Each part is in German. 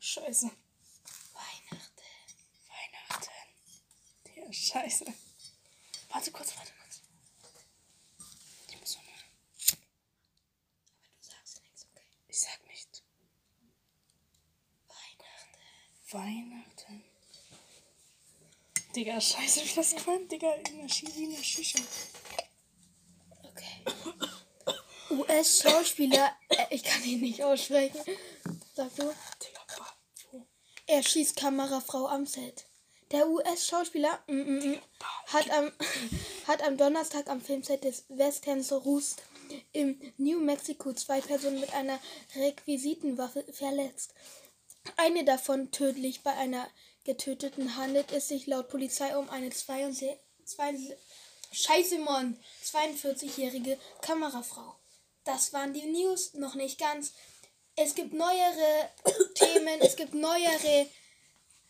Scheiße. Weihnachten. Weihnachten. Der Scheiße. Warte kurz, warte kurz. Ich muss nochmal. Aber du sagst nichts, okay? Ich sag nicht. Weihnachten. Weihnachten. Digga, scheiße, wie das kann, Digga. In der Shisha. In der Shisha. Okay. US-Schauspieler, äh, ich kann ihn nicht aussprechen. Sag du? Er schießt Kamerafrau am Set. Der US-Schauspieler mm, mm, mm, hat, am, hat am Donnerstag am Filmset des Westerns Roost im New Mexico zwei Personen mit einer Requisitenwaffe verletzt. Eine davon tödlich. Bei einer Getöteten handelt es sich laut Polizei um eine 62, Scheiße, Mann, 42-jährige Kamerafrau. Das waren die News, noch nicht ganz. Es gibt neuere Themen, es gibt neuere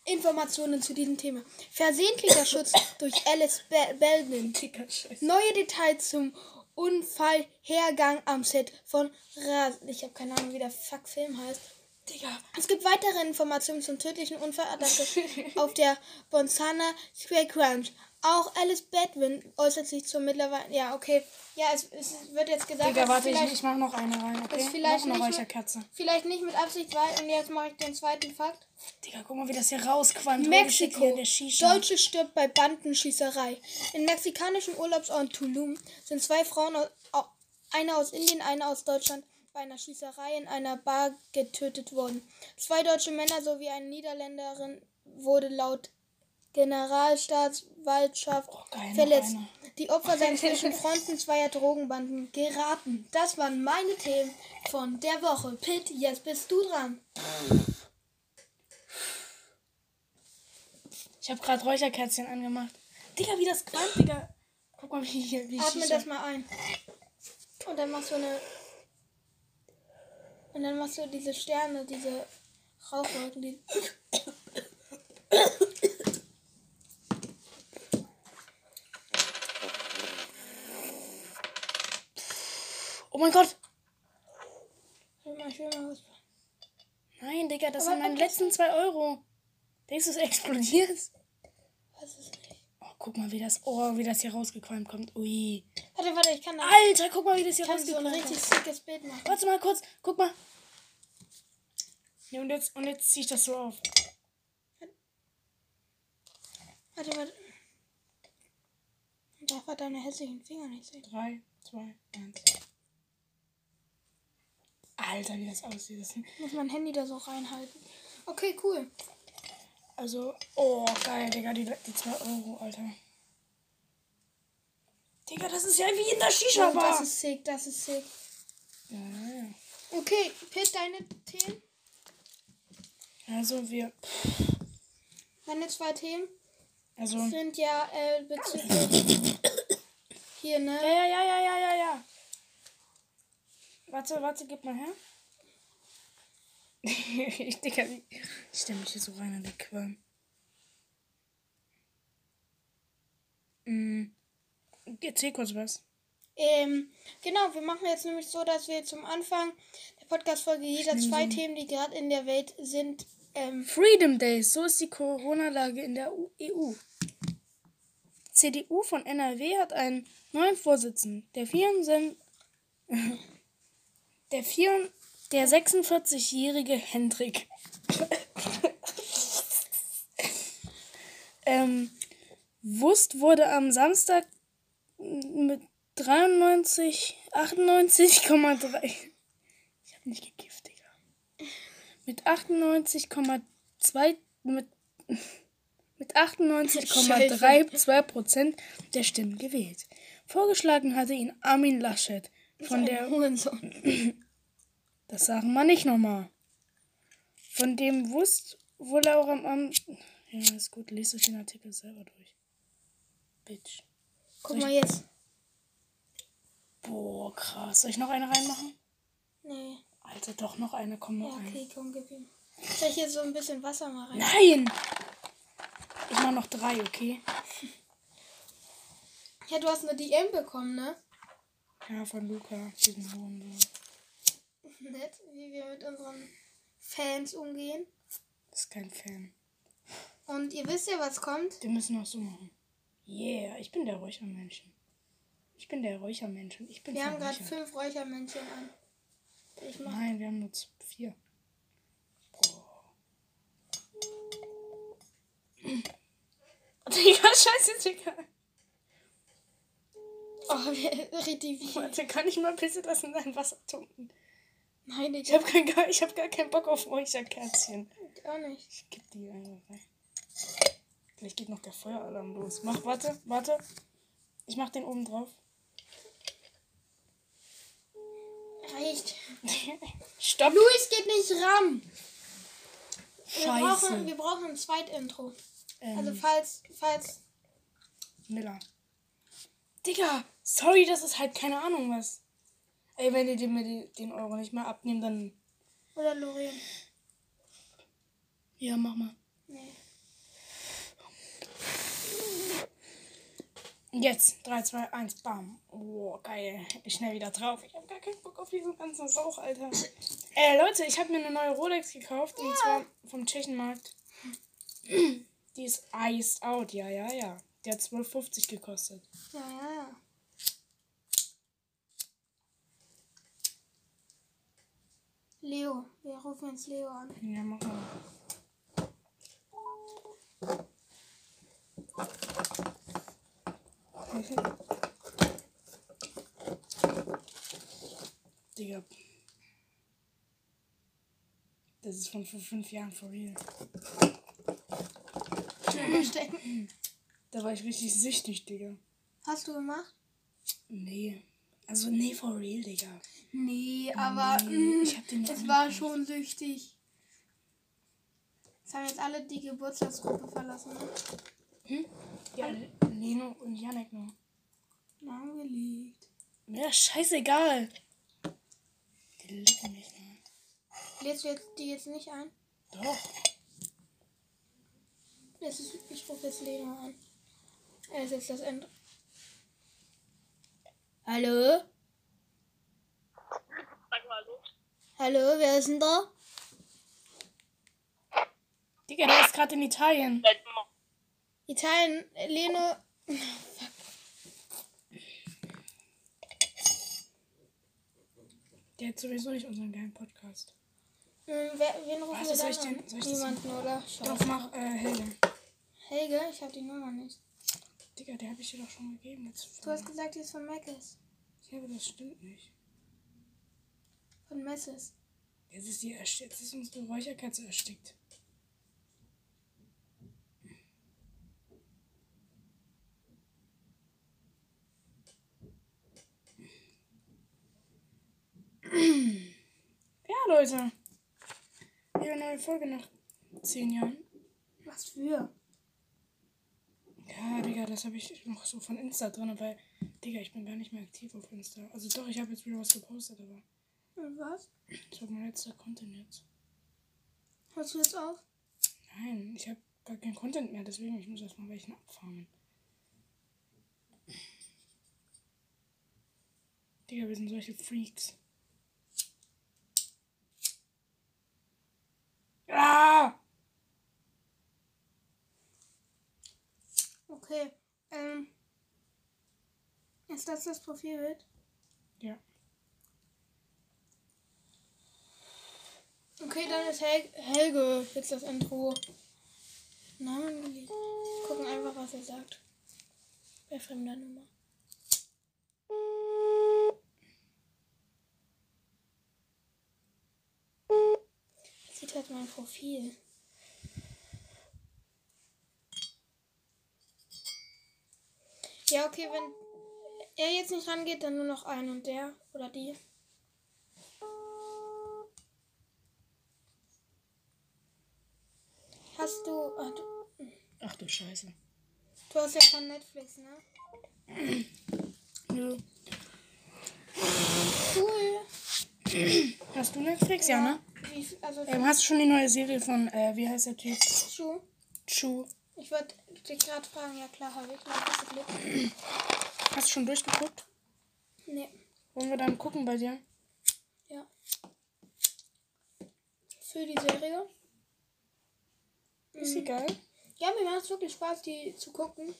Informationen zu diesem Thema. Versehentlicher Schutz durch Alice Be scheiße. Neue Details zum Unfallhergang am Set von Ras. Ich habe keine Ahnung, wie der Fuck-Film heißt. Digga. Es gibt weitere Informationen zum tödlichen Unfallattacke auf der Bonsana Square Ranch. Auch Alice Bedwin äußert sich zur mittlerweile. Ja, okay. Ja, es, es wird jetzt gesagt, Digga, warte, ich, ich mach noch eine rein, okay? Vielleicht noch eine Räucherkerze. vielleicht nicht mit Absicht war. Und jetzt mache ich den zweiten Fakt. Digga, guck mal, wie das hier rausquandt. Mexiko. In. Deutsche stirbt bei Bandenschießerei. Im mexikanischen Urlaubsort Tulum sind zwei Frauen, aus, au- eine aus Indien, eine aus Deutschland, bei einer Schießerei in einer Bar getötet worden. Zwei deutsche Männer sowie eine Niederländerin wurde laut Generalstaatsanwaltschaft Oh, verletzt. Die Opfer seien zwischen Fronten zweier Drogenbanden geraten. Das waren meine Themen von der Woche. Pitt, jetzt bist du dran. Ich habe gerade Räucherkerzchen angemacht. Digga, wie das qualmt, Digga. Guck mal, wie hier, wie Atme das mal ein. Und dann machst du eine. Und dann machst du diese Sterne, diese Rauchwolken, die. Oh mein Gott. Ich will mal, was. Nein, Digga, das Aber sind meine letzten zwei Euro. Denkst du, es explodiert? Was ist guck mal, wie das, oh, wie das hier rausgequalmt kommt. Ui. Warte, warte, ich kann da. Alter, guck mal, wie das hier Kann so ein rausgequalmt richtig kommt. sickes Bild machen. Warte mal kurz, guck mal. Ja, und jetzt, und jetzt zieh ich das so auf. Warte, warte. Ich darf deine hässlichen Finger nicht sehen. Drei, zwei, eins. Alter, wie das aussieht. Ich muss mein Handy da so reinhalten. Okay, cool. Also, oh, geil, Digga, die, die zwei Euro, Alter. Digga, das ist ja wie in der Oh, Shisha-Bar. das ist sick, das ist sick. ja, ja, ja. Okay, Pitt, deine Themen? Also, wir, Meine zwei Themen also, sind ja äh, bezüglich. Hier, ne? ja, ja, ja, ja, ja, ja, ja. Warte, warte, gib mal her. Ich, Digga, wie- ich stell mich hier so rein in die Qualm. Mm. Erzähl kurz was. Ähm, genau, wir machen jetzt nämlich so, dass wir zum Anfang der Podcast-Folge jeder zwei Themen, die gerade in der Welt sind, ähm, Freedom Days, so ist die Corona-Lage in der EU. CDU von NRW hat einen neuen Vorsitzenden. Der 24, der, 4, der 46-jährige Hendrik. ähm, Wust wurde am Samstag mit 93, 98,3. Ich habe nicht gekifft, Digga mit 98,2 mit, mit 98,32 Prozent der Stimmen gewählt. Vorgeschlagen hatte ihn Armin Laschet von der. Das sagen wir nicht nochmal. Von dem Wust wohl auch am, am ja ist gut, lest euch den Artikel selber durch. Bitch. Guck mal jetzt. Boah, krass. Soll ich noch eine reinmachen? Nee. Alter, doch noch eine, komm Ja, noch eine. okay, komm, gib ihm. Soll ich hier so ein bisschen Wasser mal rein? Nein! Ich mach noch drei, okay? Ja, du hast eine DM bekommen, ne? Ja, von Luca, diesen Hohen. Nett, wie wir mit unseren Fans umgehen. Das ist kein Fan. Und ihr wisst ja, was kommt. Wir müssen auch so machen. Yeah, ich bin der Räuchermenschen. Ich bin der Räuchermenschen. Ich bin Wir haben gerade fünf Räuchermännchen an. Ich mach. Nein, wir haben nur vier. Oh. Digga, scheiße, Digga. Oh, richtig. Warte, kann ich mal bitte das in dein Wasser tunken? Nein, ich Ich habe kein, gar- ich hab gar keinen Bock auf Räucherkerzchen. auch nicht. Ich geb die einfach rein. Vielleicht geht noch der Feueralarm los. Mach, warte, warte. Ich mach den oben drauf. Reicht. Stopp! Luis geht nicht ran. Wir brauchen, Scheiße. wir brauchen ein Zweitintro. Ähm, Also falls, falls. Miller. Digga, sorry, das ist halt keine Ahnung was. Ey, wenn ihr den, mir den Euro nicht mehr abnehmt, dann. Oder Lorien. Ja, mach mal. Nee. Jetzt, 3, 2, 1, bam. Oh, geil. Ich schnell wieder drauf. Ich hab gar keinen Bock auf diesen ganzen Sauch, Alter. Äh, Leute, ich habe mir eine neue Rolex gekauft. Und zwar vom Tschechenmarkt. Die ist iced out, ja, ja, ja. Die hat 12,50 gekostet. Ja, ja, ja. Leo. Wir rufen jetzt Leo an. Ja, mach mal. Digga. Das ist von vor fünf Jahren for real. Da war ich richtig süchtig, Digga. Hast du gemacht? Nee. Also, nee, for real, Digga. Nee, aber Nee, mm, ich hab den nicht es war schon süchtig. Es haben jetzt alle die Geburtstagsgruppe verlassen. Ne? Hm? Ja, Leno und Janek nur. Angelegt. Mir ist scheißegal. Die lecken mich nur. Lädst du jetzt die jetzt nicht ein? Doch. Es ist, ich rufe jetzt Lena an. Er ist jetzt das Ende. Hallo? Sag mal hallo. Hallo, wer ist denn da? Digga, der ist gerade in Italien. Italien, Leno. Der hat sowieso nicht unseren geilen Podcast. Hm, wer, wen rufen Warte, wir soll dann ich den- an? soll ich das- Niemanden, oder? Doch, mach, äh, Helge. Helge, ich habe die Nummer nicht. Digga, der habe ich dir doch schon gegeben. Jetzt Du hast gesagt, die ist von Meckes. ja, aber das stimmt nicht. Von Messes. Jetzt ist, die jetzt ist unsere Räucherkerze erstickt. Ja, Leute. Wieder eine neue Folge nach zehn Jahren. Was für? Ja, Digga, das habe ich noch so von Insta drin, weil, Digga, ich bin gar nicht mehr aktiv auf Insta. Also doch, ich habe jetzt wieder was gepostet, aber Und was? das war mein letzter Content jetzt. Hörst du jetzt auf? Nein, ich habe gar keinen Content mehr, deswegen ich muss erstmal welchen abfarmen. Digga, wir sind solche Freaks. Ah! Okay. Ähm. Ist das das Profilbild? Ja. Okay, dann ist Hel Helge jetzt das Intro. Namen. Gucken einfach, was er sagt. Bei fremder Nummer. Sieht halt mein Profil. Ja, okay, wenn er jetzt nicht rangeht, dann nur noch ein und der oder die. Hast du, ah, du. Ach du Scheiße. Du hast ja von Netflix, ne? Ja. Cool. Hast du Netflix? Ja, ne? Wie, also Ähm, hast du schon die neue Serie von, äh, wie heißt der Typ? Schuh. Chu. Ich wollte dich gerade fragen, ja klar, habe ich. Noch hast du Glück? Hast du schon durchgeguckt? Nee. Wollen wir dann gucken bei dir? Ja. für die Serie. Ist sie geil? Ja, mir macht es wirklich Spaß, die zu gucken.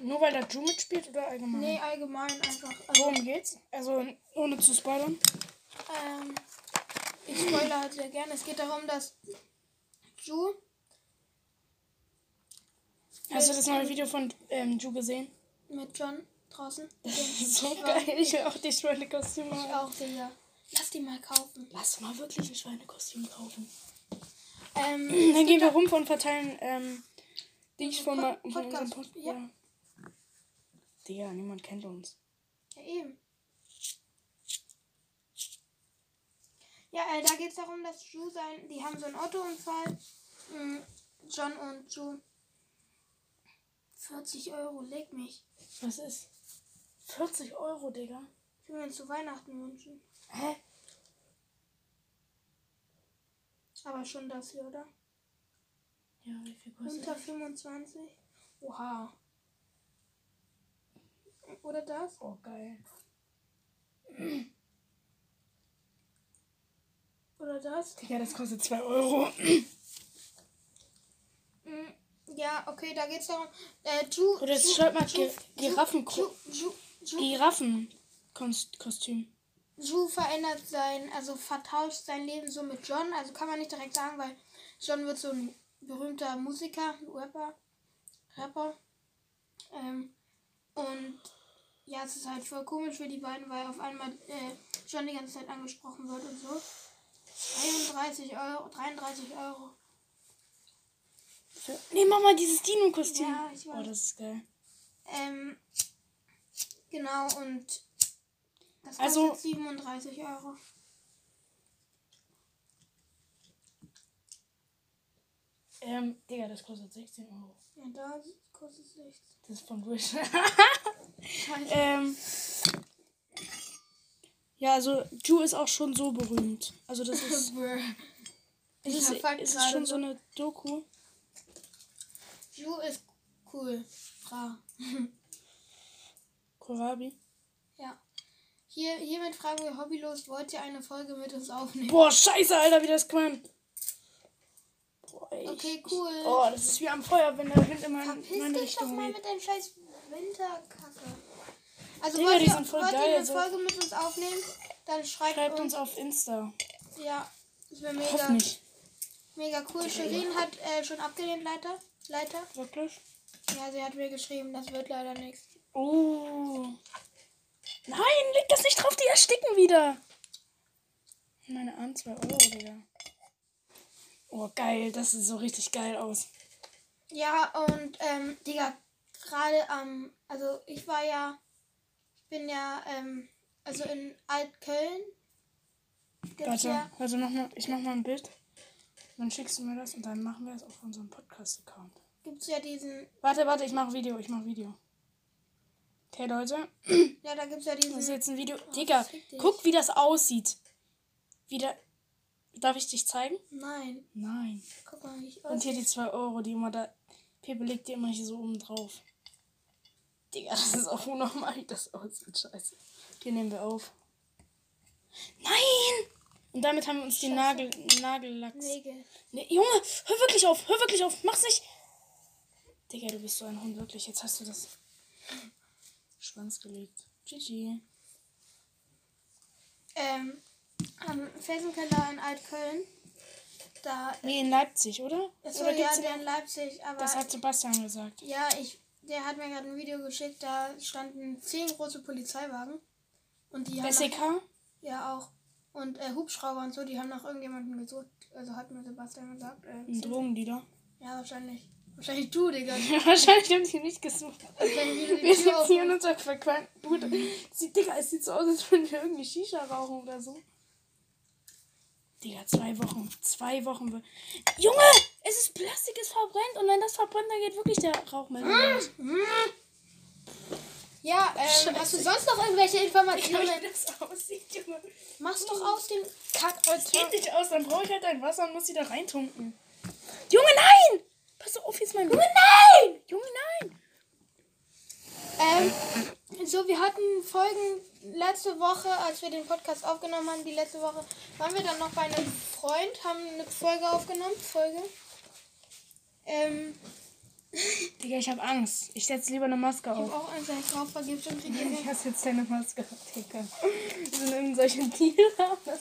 Nur weil da Ju mitspielt oder allgemein? Nee, allgemein einfach. Also, Worum geht's? Also ohne zu spoilern. ähm, ich spoilere halt sehr gerne. Es geht darum, dass Ju Hast du das neue Video von ähm, Ju gesehen? mit John draußen. Das ist so geil. Ich will auch die Schweinekostüme Ich haben. auch, Digga. Lass die mal kaufen. Lass mal wirklich ein Schweinekostüm kaufen. Ähm, Dann gehen wir rum und verteilen ähm, dich von, Pod- von unserem Podcast, ja. Ja. Digga, niemand kennt uns. ja, eben. Ja, äh, da geht es darum, dass Ju sein. Die haben so einen Autounfall. Mm, John und Ju. 40 Euro, leg mich. Was ist? 40 Euro, Digga. Ich will mir zu Weihnachten wünschen. Hä? Aber schon das hier, oder? Ja, wie viel kostet Unter das? 25? Oha. Oder das? Oh, geil. Oder das? Digga, das kostet 2 Euro. Ja, okay, da geht's darum. Äh, Ju. Oder Ju- schreib mal Ju- Gi- Giraffen- Ju, Ju, Ju, Giraffenkostüm. Ju verändert sein, also vertauscht sein Leben so mit John. Also kann man nicht direkt sagen, weil John wird so ein berühmter Musiker, Rapper. Rapper. Ähm, und ja, es ist halt voll komisch für die beiden, weil auf einmal äh, John die ganze Zeit angesprochen wird und so. 33 Euro, 33 Euro. Nee, mach mal dieses Dino-Kostüm. Ja, ich weiß. Oh, das ist geil. Ähm, genau, und das kostet Also- 37 Euro. Ähm, Digga, das kostet 16 Euro. Ja, da kostet es 16. Das ist von Wish. Ähm. Ja, also Ju ist auch schon so berühmt. Also das ist, es ist, es ist schon so eine Doku. Ju ist cool. Fra. Kohlrabi. Ja. Hier, hiermit fragen wir hobbylos, wollt ihr eine Folge mit uns aufnehmen? Boah, scheiße, Alter, wie das ey. Okay, cool. Oh, das ist wie am Feuer, wenn der Wind immer in Verpiss meine dich doch Richtung mal weht. mit deinem scheiß Winterkacke. Also Digga, wollt, die ihr, sind voll wollt geil, ihr eine so. Folge mit uns aufnehmen? Dann schreibt, Schreibt uns. uns auf Insta. Ja, das wäre mega, Hoffentlich. mega cool. Shirin hat äh, schon abgelehnt, Leiter. Leiter. Wirklich? Ja, sie hat mir geschrieben, das wird leider nichts. Oh. Nein, leg das nicht drauf, die ersticken wieder. Meine Arme 2 Euro, Digga. Oh, geil, das sieht so richtig geil aus. Ja, und, ähm, Digga, gerade am, also ich war ja, ich bin ja, ähm, also in Altköln. Warte, ja, warte, mach mal, ich mach mal ein Bild. Dann schickst du mir das und dann machen wir es auf unserem Podcast-Account. gibt's ja diesen, Warte, warte, ich mach Video, ich mach Video. Okay, Leute, ja, da gibt's ja diesen. das ist jetzt ein Video. Digga, fick dich. guck, wie das aussieht. Wieder. Darf ich dich zeigen? Nein, Nein. guck mal, wie ich Und hier die 2 Euro, die immer da. Pepe legt die immer hier so oben drauf. Digga, das ist auch unnormal, wie das aussieht. Scheiße. Die nehmen wir auf. Nein! Und damit haben wir uns die Nagel, Nagellacks. Nägel. Nee, Junge, hör wirklich auf, hör wirklich auf, mach's nicht. Digga, du bist so ein Hund, wirklich. Jetzt hast du das Schwanz gelegt. GG. Ähm, am Felsenkeller in Altköln, da, Nee, in Leipzig, oder? Achso, oder ja, der den- in Leipzig, aber. Das hat Sebastian gesagt. Ja, ich, der hat mir gerade ein Video geschickt, da standen zehn große Polizeiwagen. Und die haben. SEK? Ja, auch. Und äh, Hubschrauber und so, die haben nach irgendjemanden gesucht. Also hat mir Sebastian gesagt. Äh, Ein Drogendealer. ja, wahrscheinlich. Wahrscheinlich du, Digga. Wahrscheinlich haben die nicht gesucht. Wir sitzen hier in unserer verqualmten Bude. Sieht, Digga, es sieht so aus, als würden wir irgendwie Shisha rauchen oder so. Digga, zwei Wochen. Zwei Wochen. Junge! Es ist Plastik, es verbrennt. Und wenn das verbrennt, dann geht wirklich der Rauchmelder los. Ja, ähm, hast du sonst noch irgendwelche Informationen? wie das aussieht, Junge. Mach's doch aus dem Kack. Das geht nicht aus, dann brauche ich halt ein Wasser und muss die da reintunken. Junge, nein! Pass auf, jetzt mein Junge, nein! Junge, nein! Ähm, so, wir hatten Folgen letzte Woche, als wir den Podcast aufgenommen haben, die letzte Woche, waren wir dann noch bei einem Freund, haben eine Folge aufgenommen, Folge. Ähm, Digga, ich hab Angst. Ich setze lieber eine Maske ich auf. habe auch Angst, dass ich drauf vergibst und kriege Ich hasse jetzt deine Maske, Digga. Das sind irgendwelche Tiere. Das,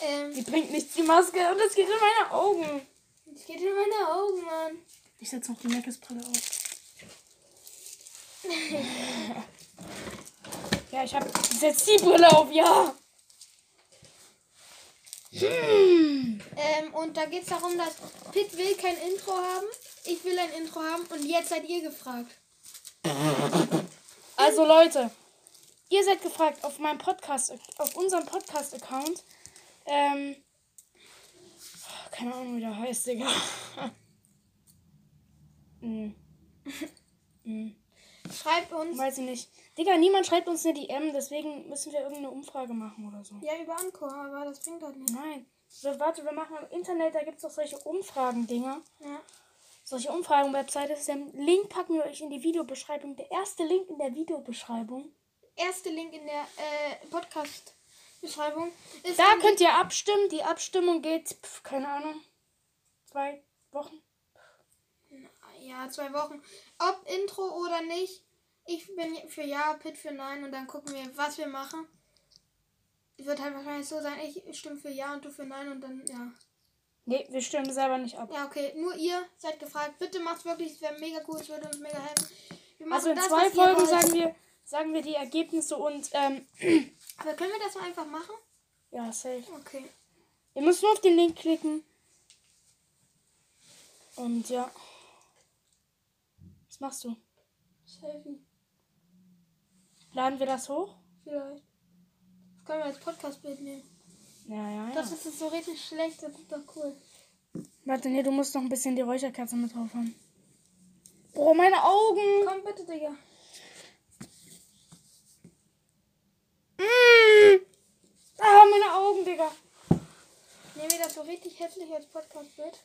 Ähm, die bringt nichts, die Maske. Und das geht in meine Augen. es geht in meine Augen, Mann. Ich setze noch die Meckesbrille auf. Ja, ich hab. Ich setz die Brille auf, ja. Hm. Ähm, und da geht es darum, dass Pitt will kein Intro haben, ich will ein Intro haben und jetzt seid ihr gefragt. Also Leute, ihr seid gefragt auf meinem Podcast, auf unserem Podcast-Account. Ähm, keine Ahnung, wie der heißt, Digga. hm. hm. Schreibt uns. Weiß ich nicht. Digga, niemand schreibt uns eine DM, deswegen müssen wir irgendeine Umfrage machen oder so. Ja, über Anchor, aber das bringt halt nicht. Nein. So, warte, wir machen im Internet, da gibt es doch solche Umfragen-Dinger. Ja. Solche Umfragen-Webseite. Den Link packen wir euch in die Videobeschreibung. Der erste Link in der Videobeschreibung. Erste Link in der äh, Podcast-Beschreibung. Da könnt ihr abstimmen. Die Abstimmung geht, pf, keine Ahnung, zwei Wochen. Ja, zwei Wochen. Ob Intro oder nicht. Ich bin für Ja, Pitt für Nein und dann gucken wir, was wir machen. Wird halt wahrscheinlich so sein, ich stimme für Ja und du für Nein und dann, ja. Nee, wir stimmen selber nicht ab. Ja, okay. Nur ihr seid gefragt. Bitte macht's wirklich, es wäre mega cool, es würde uns mega helfen. Wir machen Also in das, zwei Folgen sagen wir, sagen wir die Ergebnisse und ähm, Aber können wir das mal einfach machen? ja, safe. Okay. Ihr müsst nur auf den Link klicken. Und ja. Was machst du? Selfie. Laden wir das hoch? Vielleicht. Das können wir als Podcast-Bild nehmen. Ja, ja, ja. Das ist so richtig schlecht, das ist doch cool. Warte, nee, du musst noch ein bisschen die Räucherkerze mit drauf haben. Boah, meine Augen. Komm bitte, Digga. Mm. Ah, meine Augen, Digga. Nehmen wir das so richtig hässlich als Podcast-Bild?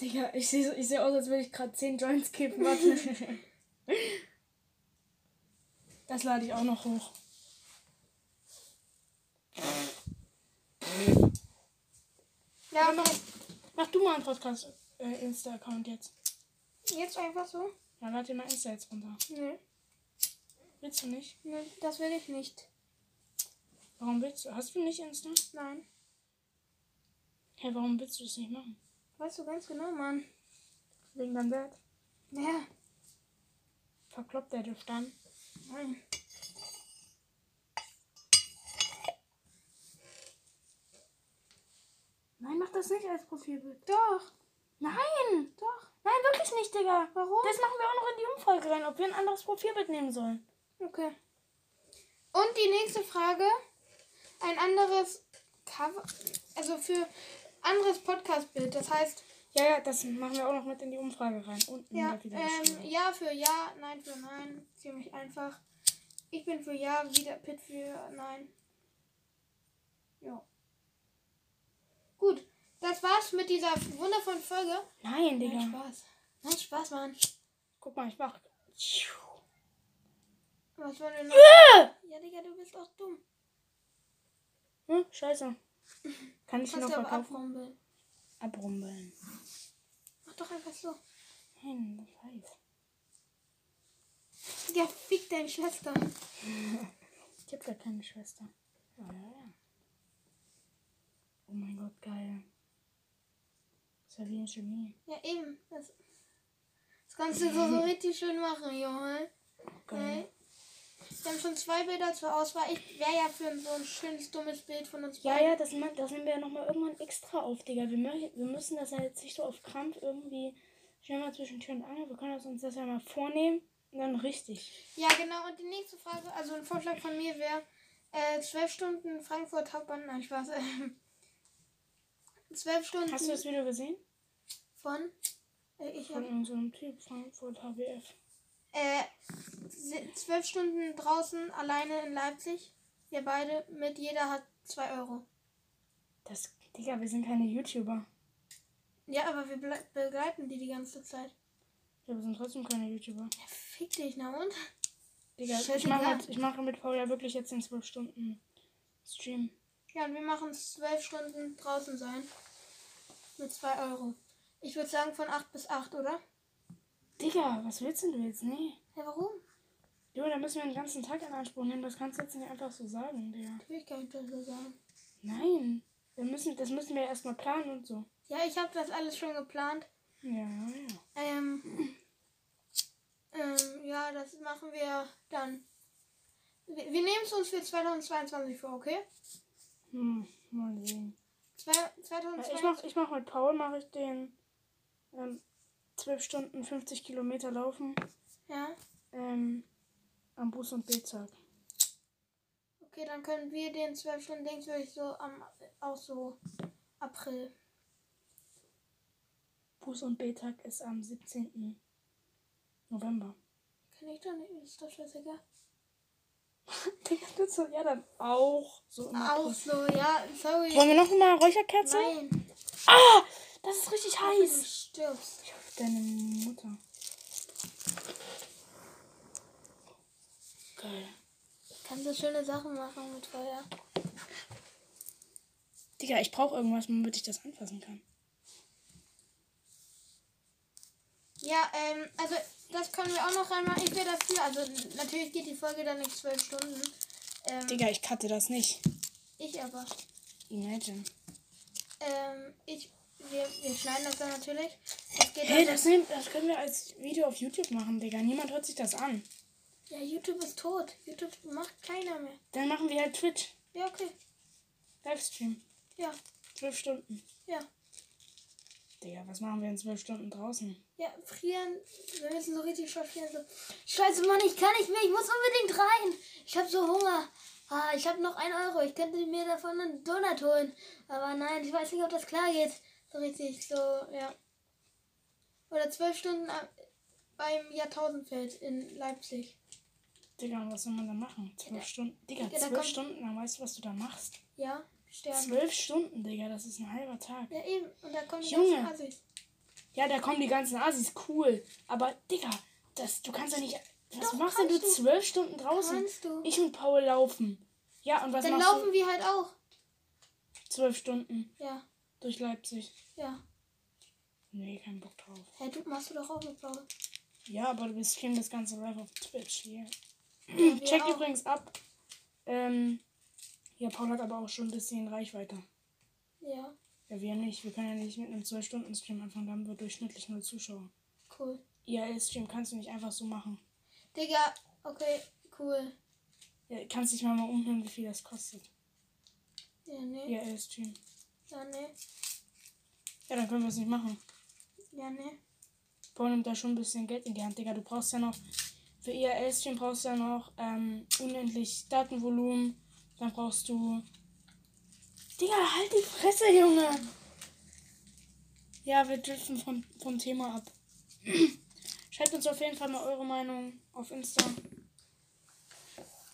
Digga, ich sehe ich seh aus, als würde ich gerade 10 Joints kippen. Warte. Das lade ich auch noch hoch. Ja, mach, mach du mal einen Podcast äh, Insta-Account jetzt. jetzt einfach so? Ja, lad dir mal Insta jetzt runter. Nee, Willst du nicht? nee, das will ich nicht. Warum willst du? Hast du nicht Insta? Nein. Hey, warum willst du das nicht machen? Weißt du ganz genau, Mann. Wegen deinem Dad. Ja. Verkloppt der dich dann. Nein. Nein, mach das nicht als Profilbild. Doch. Nein! Doch. Nein, wirklich nicht, Digga. Warum? Das machen wir auch noch in die Umfrage rein, ob wir ein anderes Profilbild nehmen sollen. Okay. Und die nächste Frage. Ein anderes Cover. Also für anderes Podcast-Bild. Das heißt, Ja, ja, das machen wir auch noch mit in die Umfrage rein. Unten ja, ähm, ja für ja, nein für nein. Ziemlich einfach. Ich bin für ja, wieder Pit für nein. Ja. Gut. Das war's mit dieser wundervollen Folge. Nein, Nein, Digga. Spaß. Nein, Spaß, Mann. Guck mal, ich mach. Was wollen wir noch? Äh! Ja, Digga, du bist auch dumm. Hm, scheiße. Kann ich noch verkaufen? Abrumbeln. Mach doch einfach so. Nein, das weiß. Ja, fick deine Schwester. Ich hab gar keine Schwester. Ja, ja, ja. Oh mein Gott, geil. Das ist ja wie ein Chemie. Ja, eben. Das, das kannst du so, so richtig schön machen, Junge. Okay. Wir haben schon zwei Bilder zur Auswahl. Ich wäre ja für so ein schönes, dummes Bild von uns Ja, beiden. ja, das, das nehmen wir ja nochmal irgendwann extra auf, Digga. Wir, wir müssen das ja jetzt nicht so auf Krampf irgendwie schnell mal zwischen Tür und Angel. Wir können das uns das ja mal vornehmen und dann richtig. Ja, genau. Und die nächste Frage, also ein Vorschlag von mir wäre äh, zwölf Stunden Frankfurt Hauptbahnhof. Nein, Spaß. Zwölf Stunden Hast du das Video gesehen? von. Äh, ich Von hab, unserem Typ Frankfurt HBF. Äh, zwölf Stunden draußen alleine in Leipzig. Wir beide mit jeder hat zwei Euro. Das, Digga, wir sind keine YouTuber. Ja, aber wir begleiten die die ganze Zeit. Ja, wir sind trotzdem keine YouTuber. Ja, fick dich, na und? Digga, ich Scheißegal. mache, mit, ich mache mit Paul ja wirklich jetzt den 12 Stunden Stream. Ja, und wir machen zwölf Stunden draußen sein. Mit 2 Euro. Ich würde sagen von 8 bis 8, oder? Digga, was willst denn du jetzt? Nee. Ja, warum? Jo, da müssen wir den ganzen Tag in Anspruch nehmen. Das kannst du jetzt nicht einfach so sagen, Digga. Will ich gar nicht so sagen. Nein. Wir müssen, das müssen wir erstmal planen und so. Ja, ich habe das alles schon geplant. Ja, ja. Ähm, ähm, ja, das machen wir dann. Wir, wir nehmen es uns für 2022 vor, okay? Hm, mal sehen. Zwei, Ja, ich 2022. mach, ich mach mit Paul, mache ich den ähm, 12 Stunden 50 Kilometer laufen Ja, ähm, am Bus- und B-Tag. okay, dann können wir den 12 Stunden Dings würde ich so am auch so April. Bus- und B-Tag ist am 17. November. Kann ich doch nicht, ist doch scheißegal. Digga, du so, ja dann auch so Auch so, ja, sorry. Wollen wir noch mal Räucherkerze? Nein, Ah, das ist richtig du heiß. stirbst. Deine Mutter. Geil. Kannst du schöne Sachen machen mit Feuer. Digga, ich brauche irgendwas, womit ich das anfassen kann. Ja, ähm, also das können wir auch noch reinmachen. Ich wäre dafür. Also natürlich geht die Folge dann nicht zwölf Stunden. Ähm, Digga, ich cutte das nicht. ich aber. Imagine. Ähm, ich. Wir, wir schneiden das dann natürlich. Es geht Hey, dann das, nehmen, das können wir als Video auf YouTube machen, Digga. Niemand hört sich das an. Ja, YouTube ist tot. YouTube macht keiner mehr. Dann machen wir halt Twitch. Ja, okay. Livestream. Ja, Zwölf Stunden. ja. Digga, was machen wir in zwölf Stunden draußen? Ja, frieren. Wir müssen so richtig schön frieren. So. Scheiße, Mann, ich kann nicht mehr. Ich muss unbedingt rein. Ich habe so Hunger. Ah, ich habe noch ein Euro. Ich könnte mir davon einen Donut holen. Aber nein, ich weiß nicht, ob das klar geht. So richtig, so, ja. Oder zwölf Stunden beim Jahrtausendfeld in Leipzig. Digga, und was soll man da machen? Zwölf Stunden. Digga, Digga, zwölf Stunden, dann weißt du, was du da machst. Ja, sterben. Zwölf Stunden, Digga, das ist ein halber Tag. Ja, eben. Und da kommen die Junge. ganzen Assis. Ja, da kommen die ganzen Asis, cool. Aber, Digga, das, du kannst ja nicht. Was Doch, machst denn du du. zwölf Stunden draußen? Kannst du. Ich und Paul laufen. Ja, und was Dann machst laufen wir halt auch. Zwölf Stunden Ja, durch Leipzig. ja. Nee, kein Bock drauf. Hä, du machst du doch auch mit Paul. Ja, aber wir streamen das Ganze live auf Twitch hier. Ja, Check auch. übrigens ab. Ähm, ja, Paul hat aber auch schon ein bisschen Reichweite. Ja, Ja, wir nicht. Wir können ja nicht mit einem 12-Stunden-Stream anfangen. Da haben wir durchschnittlich null Zuschauer. cool. IRL-Stream kannst du nicht einfach so machen. Digga, okay, cool. Ja, kannst dich mal mal umhören, wie viel das kostet. Ja, nee. IRL-Stream. Ja, nee. Ja, dann können wir es nicht machen. Ja, nee. Paul nimmt da schon ein bisschen Geld in die Hand, Digga. Du brauchst ja noch, für IRL-Stream brauchst du ja noch ähm, unendlich Datenvolumen. Dann brauchst du. Digga, halt die Fresse, Junge! Ja, wir driften vom, vom Thema ab. Schreibt uns auf jeden Fall mal eure Meinung auf Insta.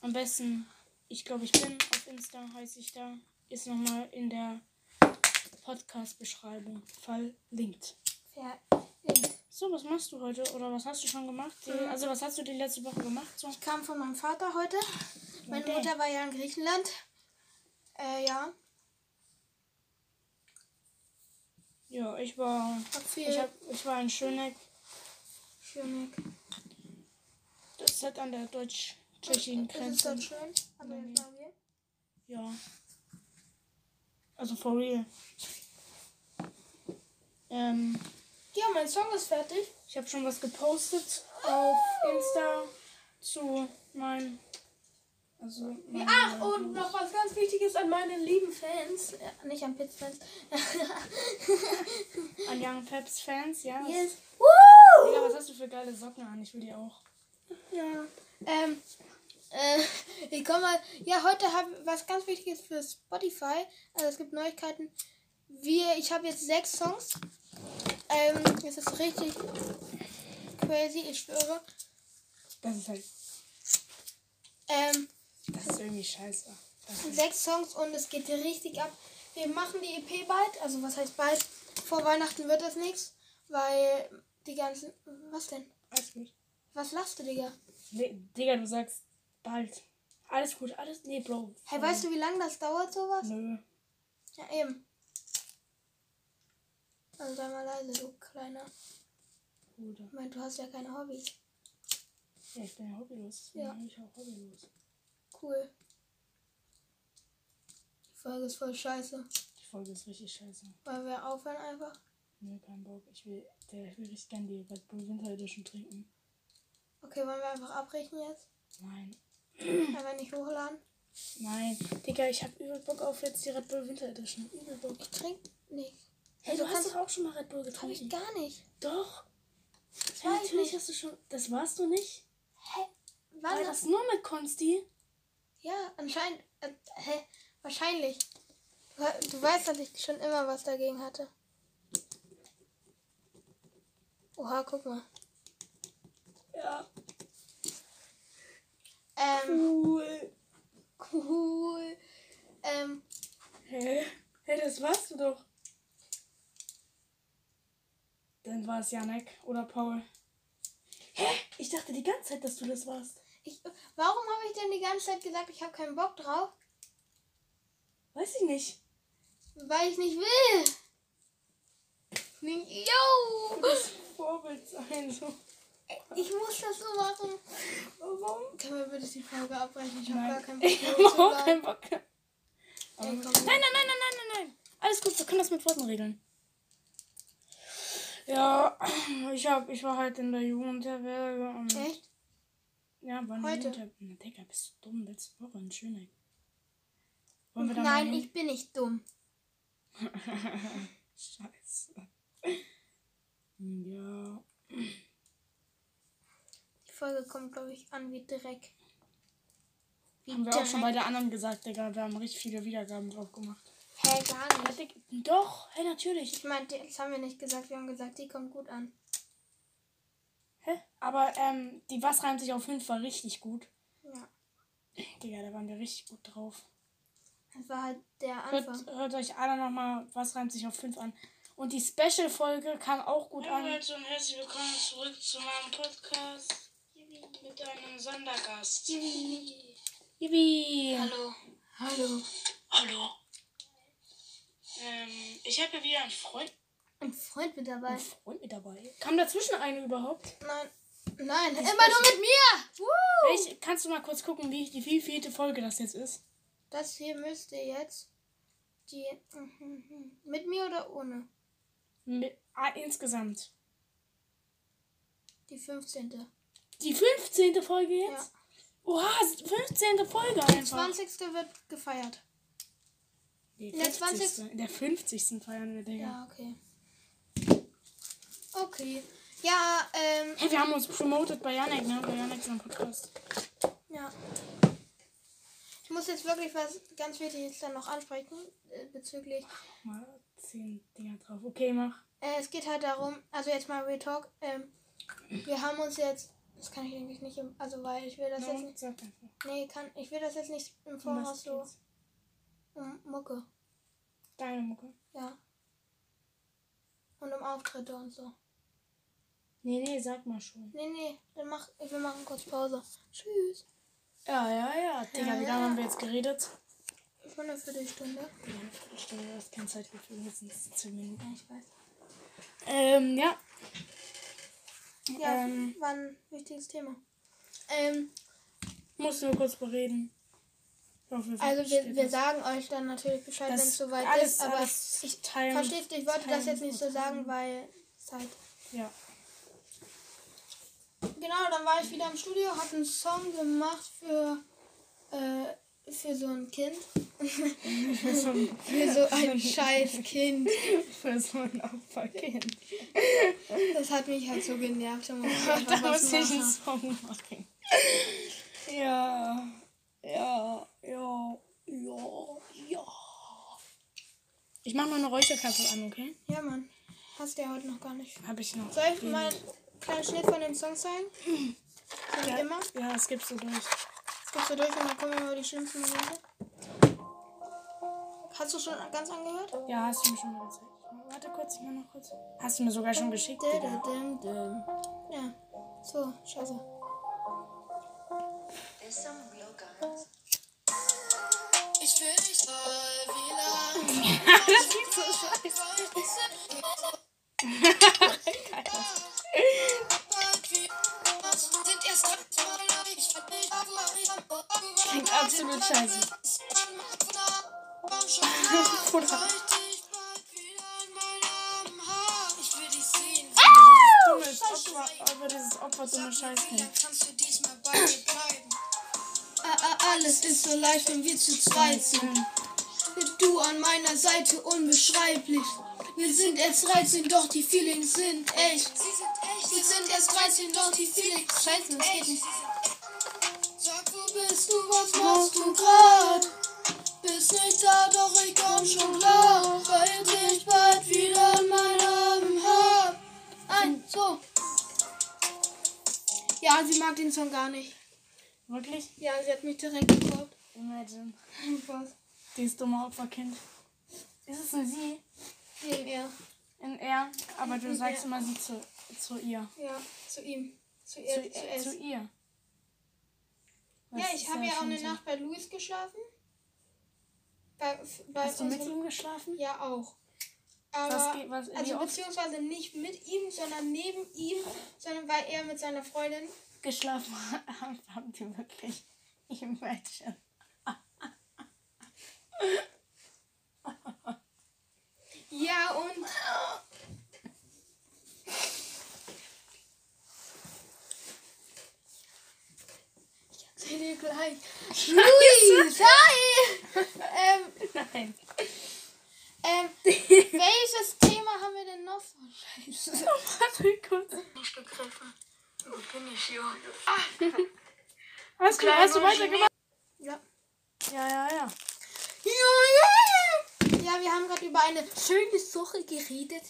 Am besten, ich glaube, ich bin auf Insta, heiße ich da. Ist nochmal in der Podcast-Beschreibung verlinkt. Verlinkt. So, was machst du heute? Oder was hast du schon gemacht? Mhm. also, was hast du die letzte Woche gemacht? So? Ich kam von meinem Vater heute. Meine Okay. Mutter war ja in Griechenland. Äh, ja. Ja, ich war. Hab Ich, hab, ich war in Schöneck. Schöneck. Das ist halt an der deutsch-tschechischen Ist Grenze. dort schön? Aber Nee. jetzt sagen wir. Ja. Also, for real. Ähm, Ja, mein Song ist fertig. ich habe schon was gepostet auf Insta zu meinem. Also, meinem Ach, und noch was ganz Wichtiges an meine lieben Fans. Äh, nicht an Piz-Fans. An Young Peps Fans, ja. yes. Digga, was hast du für geile Socken an? Ich will die auch. Ja. Ähm, äh, ich komme mal. Ja, heute habe was ganz Wichtiges für Spotify. Also es gibt Neuigkeiten. Wir, ich habe jetzt sechs Songs. Ähm, es ist richtig crazy, ich schwöre. Das ist halt. Ähm, Das ist irgendwie scheiße. Das sechs Songs und es geht richtig ab. Wir machen die EP bald. Also was heißt bald? Vor Weihnachten wird das nichts. Weil die ganzen. Was denn? Alles gut. Was lachst du, Digga? Nee, Digga, du sagst bald. Alles gut, alles. Nee, Bro. Hey, weißt du, wie lange das dauert, sowas? Nö. Ja, eben. Also sei mal leise, du kleiner. Bruder. Ich meine, du hast ja keine Hobbys. Ja, ich bin ja hobbylos. Ja. Bin ich auch hobbylos. Cool. Die Folge ist voll scheiße. Die Folge ist richtig scheiße. Wollen wir aufhören einfach? Nö, kein Bock. Ich will, der, ich will richtig gern die Red Bull Winter Edition trinken. Okay, wollen wir einfach abbrechen jetzt? Nein. Einfach nicht hochladen? Nein. Digga, ich hab übel Bock auf jetzt die Red Bull Winter Edition. Übel Bock. Ich trink nicht. Hey, du du hast doch auch schon mal Red Bull Hab ich getrunken. gar nicht. Doch. Das Ja, war ich natürlich nicht. hast du schon. Das warst du nicht? Hä? War Wann? das nur mit Konsti? Ja, anscheinend. Äh, hä? Wahrscheinlich. Du, du weißt, dass ich schon immer was dagegen hatte. Oha, guck mal. Ja. Ähm, Cool. cool. Ähm, Hä? Hey, das warst du doch. Dann war es Janek oder Paul. Hä? Ich dachte die ganze Zeit, dass du das warst. ich, warum habe ich denn die ganze Zeit gesagt, ich habe keinen Bock drauf? Weiß ich nicht. Weil ich nicht will. Nicht, yo! Du musst Vorbild sein. So. Ich muss das so machen. Warum? Können wir bitte die Folge abbrechen? Ich habe gar keinen Bock Ich habe auch keinen Bock. Nein, nein, nein, nein, nein, nein, nein. Alles gut, wir können das mit Worten regeln. Ja, ich hab, ich war halt in der Jugendherberge und. Echt? Ja, eine Heute? Na, Digga, bist du dumm? Letzte Woche in Schöneck. Nein, ich bin nicht dumm. Scheiße. Ja. Die Folge kommt, glaube ich, an wie Dreck. Wie Haben wir auch schon bei der anderen gesagt, Digga. Wir haben richtig viele Wiedergaben drauf gemacht. Hä, gar Ja, nicht. Doch, hä, natürlich. Ich meine, das haben wir nicht gesagt. Wir haben gesagt, die kommt gut an. Hä? Aber ähm, die Was reimt sich auf 5 war richtig gut. Ja. Digga, da waren wir richtig gut drauf. Das war halt der Hört, Anfang. hört euch alle nochmal Was reimt sich auf 5 an. Und die Special-Folge kam auch gut Hallo an. Leute und herzlich willkommen zurück zu meinem Podcast mit einem Sondergast. Yippie. Hallo. Hallo. Hallo. Ähm, ich habe wieder einen Freund. Ein Freund mit dabei. Ein Freund mit dabei. Kam dazwischen eine überhaupt? Nein. Nein, immer nur mit mir. Woo! Welch, kannst du mal kurz gucken, wie die wie vielte Folge das jetzt ist? Das hier müsste jetzt die. Mit mir oder ohne? Mit, ah, insgesamt. Die 15. Die 15. Folge jetzt? Oha, 15. Folge einfach. 20. wird gefeiert. Die In der 50. In der 50. feiern wir, Digga. Ja, okay. Okay. Ja, ähm, Hey, wir haben uns promoted bei Janek, ne? Bei Janek seinem Podcast. ja. Ich muss jetzt wirklich was ganz Wichtiges dann noch ansprechen äh, bezüglich. Mal 10 Dinger drauf. Okay, mach. Äh, es geht halt darum, also jetzt mal Real Talk. Ähm, wir haben uns jetzt, das kann ich eigentlich nicht, im, also weil ich will das jetzt No, nicht, nee, kann, ich will das jetzt nicht im Voraus so, um Mucke, Deine Mucke. ja. Und um Auftritte und so. Nee, nee, sag mal schon. Nee, nee, dann mach, wir machen kurz Pause. Tschüss. Ja, ja, ja. Digga, Ja, wie ja. lange haben wir jetzt geredet? Schon eine Viertelstunde. Digga, eine Viertelstunde, das ist kein Zeitgefühl. Jetzt sind es 10 Minuten. Ja, ich weiß. Ähm, ja. Ja, Ähm. war ein wichtiges Thema. Ähm, Musst du nur kurz bereden. Hoffe, also wir, wir sagen euch dann natürlich Bescheid, wenn es soweit alles- ist, aber alles ich teilen- verstehst du, ich wollte das jetzt nicht so sagen, weil es halt Ja. Genau, dann war ich wieder im Studio, habe einen Song gemacht für, äh, für so ein Kind. Für so ein, Für so ein scheiß Kind. für so ein Opferkind. Das hat mich halt so genervt. Ich Da muss ich einen. Song machen. Ja. Ja. Ja. Ja. Ja. Ich mach mal eine Räucherkappe an, okay? Ja, Mann. Hast du ja heute noch gar nicht. Hab ich noch. Soll ich mal einen kleinen Schnitt von dem Song zeigen? Ja, immer. Ja, es gibt so durch. Gehst du durch und dann kommen immer die schlimmsten Momente. Hast du schon ganz angehört? Ja, hast du mir schon mal gezeigt. Warte kurz, ich mach noch kurz. Hast du mir sogar schon geschickt? Digga? Dum, dum. Ja. So, scheiße. Ich will nicht mal wie lang. Das klingt so scheiße. Klingt absolut scheiße. Bruder. Dummes Opfer, aber dieses Opfer dumme Scheißkind. Alles ist so leicht, wenn wir zu zweit sind. Du an meiner Seite unbeschreiblich. Wir sind erst 13, doch die Feelings sind echt. Wir sind erst 13, doch die Feelings. Scheiße, das geht nicht. Sag, wo bist du, was machst du grad? Bist nicht da, doch ich komm schon klar. Weil ich dich bald wieder in meinen Armen hab. Ein, so. Ja, sie mag den Song gar nicht. Wirklich? Ja, sie hat mich direkt geglaubt. Imagine. Was? Dieses dumme Opferkind. Ist es ein Sie? Neben ihr. In er, aber du sagst immer sie zu, zu ihr. Ja, zu ihm. Zu Zu, ihr. Zu, zu es. ihr. Ja, Das ich habe ja auch eine. Nacht bei Luis geschlafen. Bei, bei Hast du mit ihm geschlafen? Ja, auch. Was Aber, geht- was- also beziehungsweise nicht mit ihm, sondern neben ihm, sondern weil er mit seiner Freundin. Geschlafen haben, haben die wirklich. Imagine. Ja, und. Ich erzähl dir gleich. Luis, hi! ähm, Nein. ähm, welches Thema haben wir denn noch so? Scheiße. Warte kurz. Nicht begriffen. Wo bin ich hier? Hast du, hast du weitergemacht? Ja. Ja, ja, ja. Ja, wir haben gerade über eine schöne Sache geredet.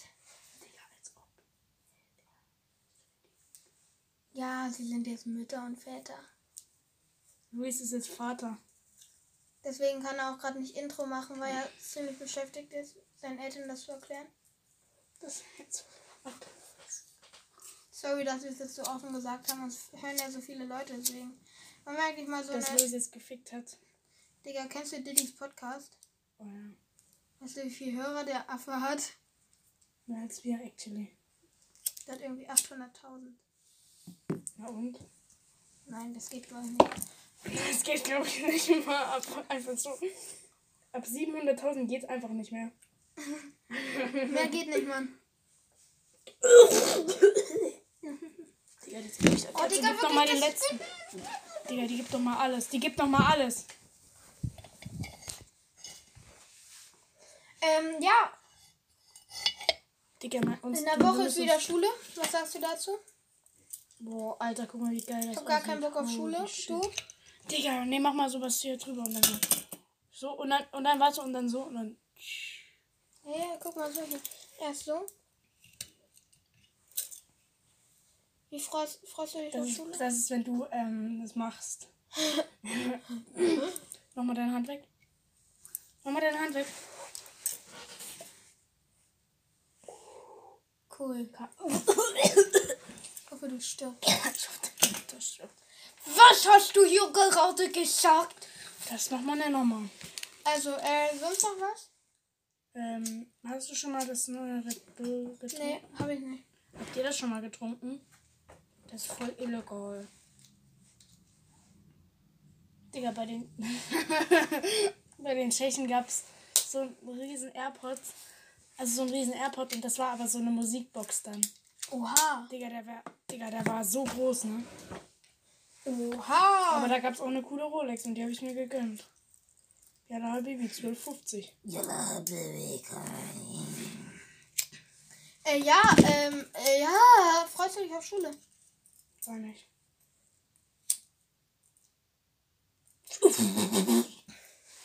Ja, sie sind jetzt Mütter und Väter. Luis ist jetzt Vater. Deswegen kann er auch gerade nicht Intro machen, weil er ziemlich beschäftigt ist, seinen Eltern das zu erklären. Das jetzt. Sorry, dass wir es jetzt so offen gesagt haben. Es hören ja so viele Leute, deswegen. Man merkt nicht mal so Dass. Luis jetzt gefickt hat. Digga, kennst du Diddy's Podcast? Oh ja. Weißt du, wie viele Hörer der Affe hat? Mehr als wir, actually. Der hat irgendwie 800.000. Na und? Nein, das geht ich nicht. Das geht, glaube ich, nicht immer ab. Einfach so. Ab 700.000 geht's einfach nicht mehr. Mehr geht nicht, Mann. Digga, die gibt, Oh, also, Digga, gib doch mal den letzten. Digga, die gibt doch mal alles. Die gibt doch mal alles. Ähm, ja, Digga, uns, in der Woche ist wieder Schule. Was sagst du dazu? Boah, Alter, guck mal, wie geil das Ich hab gar keinen Bock auf Schule. Du? Digga, nee, mach mal sowas hier drüber und dann so. So, und dann, und dann warte und dann so und dann. Ja, ja, guck mal so hier. Erst so. Wie freust, freust du dich Das auf ist, Schule? das ist, wenn du ähm, das machst. mach mal deine Hand weg. Mach mal deine Hand weg. Cool. Hoffe, du stirbst. Das stimmt. Was hast du hier gerade gesagt? Das macht man ja nochmal. Also, äh, sonst noch was? Ähm, hast du schon mal das neue Red Bull getrunken? Nee, hab ich nicht. Habt ihr das schon mal getrunken? Das ist voll illegal. Digga, bei den bei den Tschechen gab es so einen riesen Airpod. Also so einen riesen Airpod und das war aber so eine Musikbox dann. Oha. Digga, der war, Digga, der war so groß, ne? Oha. Aber da gab es auch eine coole Rolex und die habe ich mir gegönnt. Ja, da Baby 1250. Äh, ja, ähm, äh, ja, freust du dich auf Schule? Sei nicht.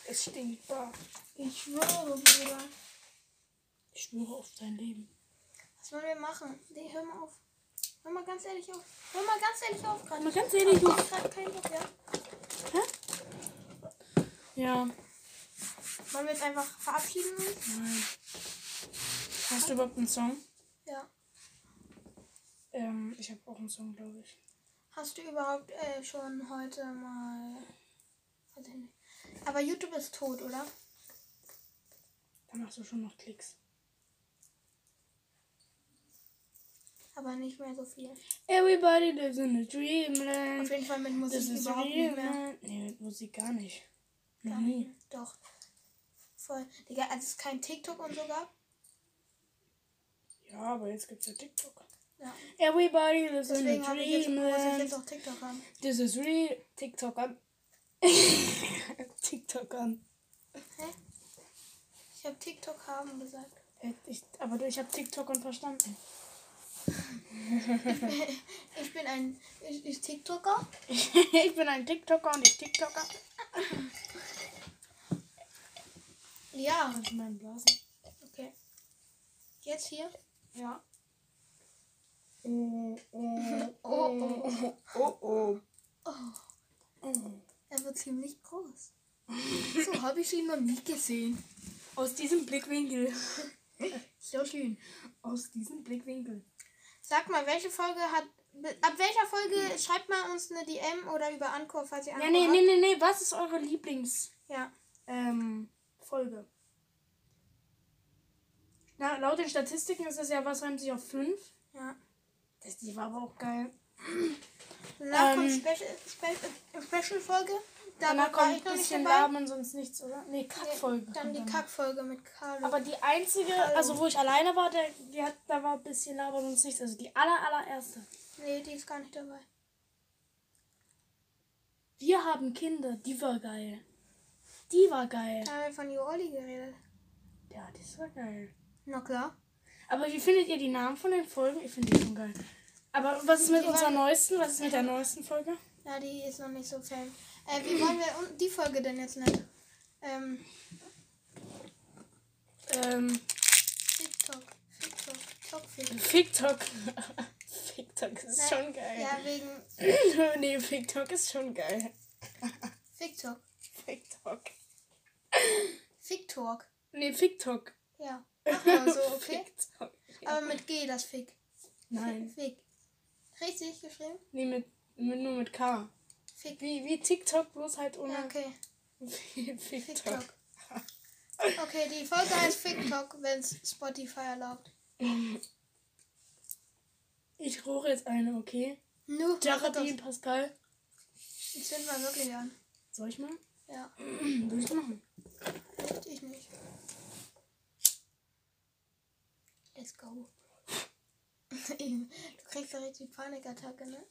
Es stinkt bar. Ich schwöre, Bruder. Ich schwöre auf dein Leben. Was wollen wir machen? Nee, hör mal auf. Hör mal ganz ehrlich auf. Hör mal ganz ehrlich auf gerade. Mal ganz ehrlich, Ich hab keinen Bock, ja? Ja. Wollen wir jetzt einfach verabschieden? Nein. Hast du überhaupt einen Song? Ja. Ähm, ich habe auch einen Song, glaube ich. Hast du überhaupt äh, schon heute mal. Aber YouTube ist tot, oder? Dann machst du schon noch Klicks. Aber nicht mehr so viel. Everybody lives in a Auf dreamland. jeden Fall mit Musik This is überhaupt nicht mehr. dreamland. Nee, mit Musik gar nicht. Gar Nie. nicht. Doch. Voll. Digga, als es kein TikTok und so gab. Ja, aber jetzt gibt's ja TikTok. Ja. Everybody lives in Deswegen a habe ich jetzt, muss ich jetzt dreamland. auch TikTok haben. This is real. TikTok an. TikTok an. Ich habe TikTok haben gesagt. Äh, Ich, aber ich habe TikTok an verstanden. Ich bin ein ich, ich TikToker. ich bin ein TikToker und ich TikToker. Ja. Du meinen blasen? Okay. Jetzt hier. Ja. Oh, oh, Oh, oh. oh, oh. Er wird ziemlich groß. So habe ich ihn noch nie gesehen. Aus diesem Blickwinkel. So schön. Aus diesem Blickwinkel. Sag mal, welche Folge hat. Ab welcher Folge schreibt mal uns eine DM oder über Anchor, falls ihr Ja, Anchor nee, habt? nee, nee, nee. Was ist eure Lieblings Ja. ähm, Folge? Na, laut den Statistiken ist es ja was haben sie auf 5. Ja. Das die war aber auch geil. Danach Ähm, kommt Special, Special, Special Danach war kommt ich ein bisschen und sonst nichts, oder? Nee, Kackfolge. Dann kommt die danach. Kackfolge mit Carlo. Aber die einzige, also wo ich alleine war, der, die hat, da war ein bisschen Laber und sonst nichts. Also die aller, allererste. nee, die ist gar nicht dabei. Wir haben Kinder, die war geil. Die war geil. Da haben wir von Jooli geredet. Ja, das war geil. Na klar. Aber wie findet ihr die Namen von den Folgen? Ich finde die schon geil. Aber was ist mit Die unserer neuesten? Was ist mit der neuesten Folge? Ja, die ist noch nicht so fame. Äh, wie wollen wir die Folge denn jetzt nennen? Ähm, Ähm, TikTok. TikTok. TikTok. TikTok. Ist Na, schon geil. Ja, wegen nee, TikTok ist schon geil. TikTok. TikTok. TikTok. Nee, TikTok. Ja. Mach mal so, okay? TikTok. Aber mit G, das Fick. Nein. Fick. Richtig geschrieben? Nee, mit, mit, nur mit K. Fick. Wie, wie TikTok, bloß halt ohne Ja, okay. TikTok. TikTok. Okay, die Folge heißt TikTok, wenn es Spotify erlaubt. Ich roche jetzt eine, okay? Nu, Geraldine Pascal. Ich zünd mal wirklich an. Soll ich mal? Ja, Will ich machen? ich nicht. Let's go. du kriegst ja richtig Panikattacke, ne?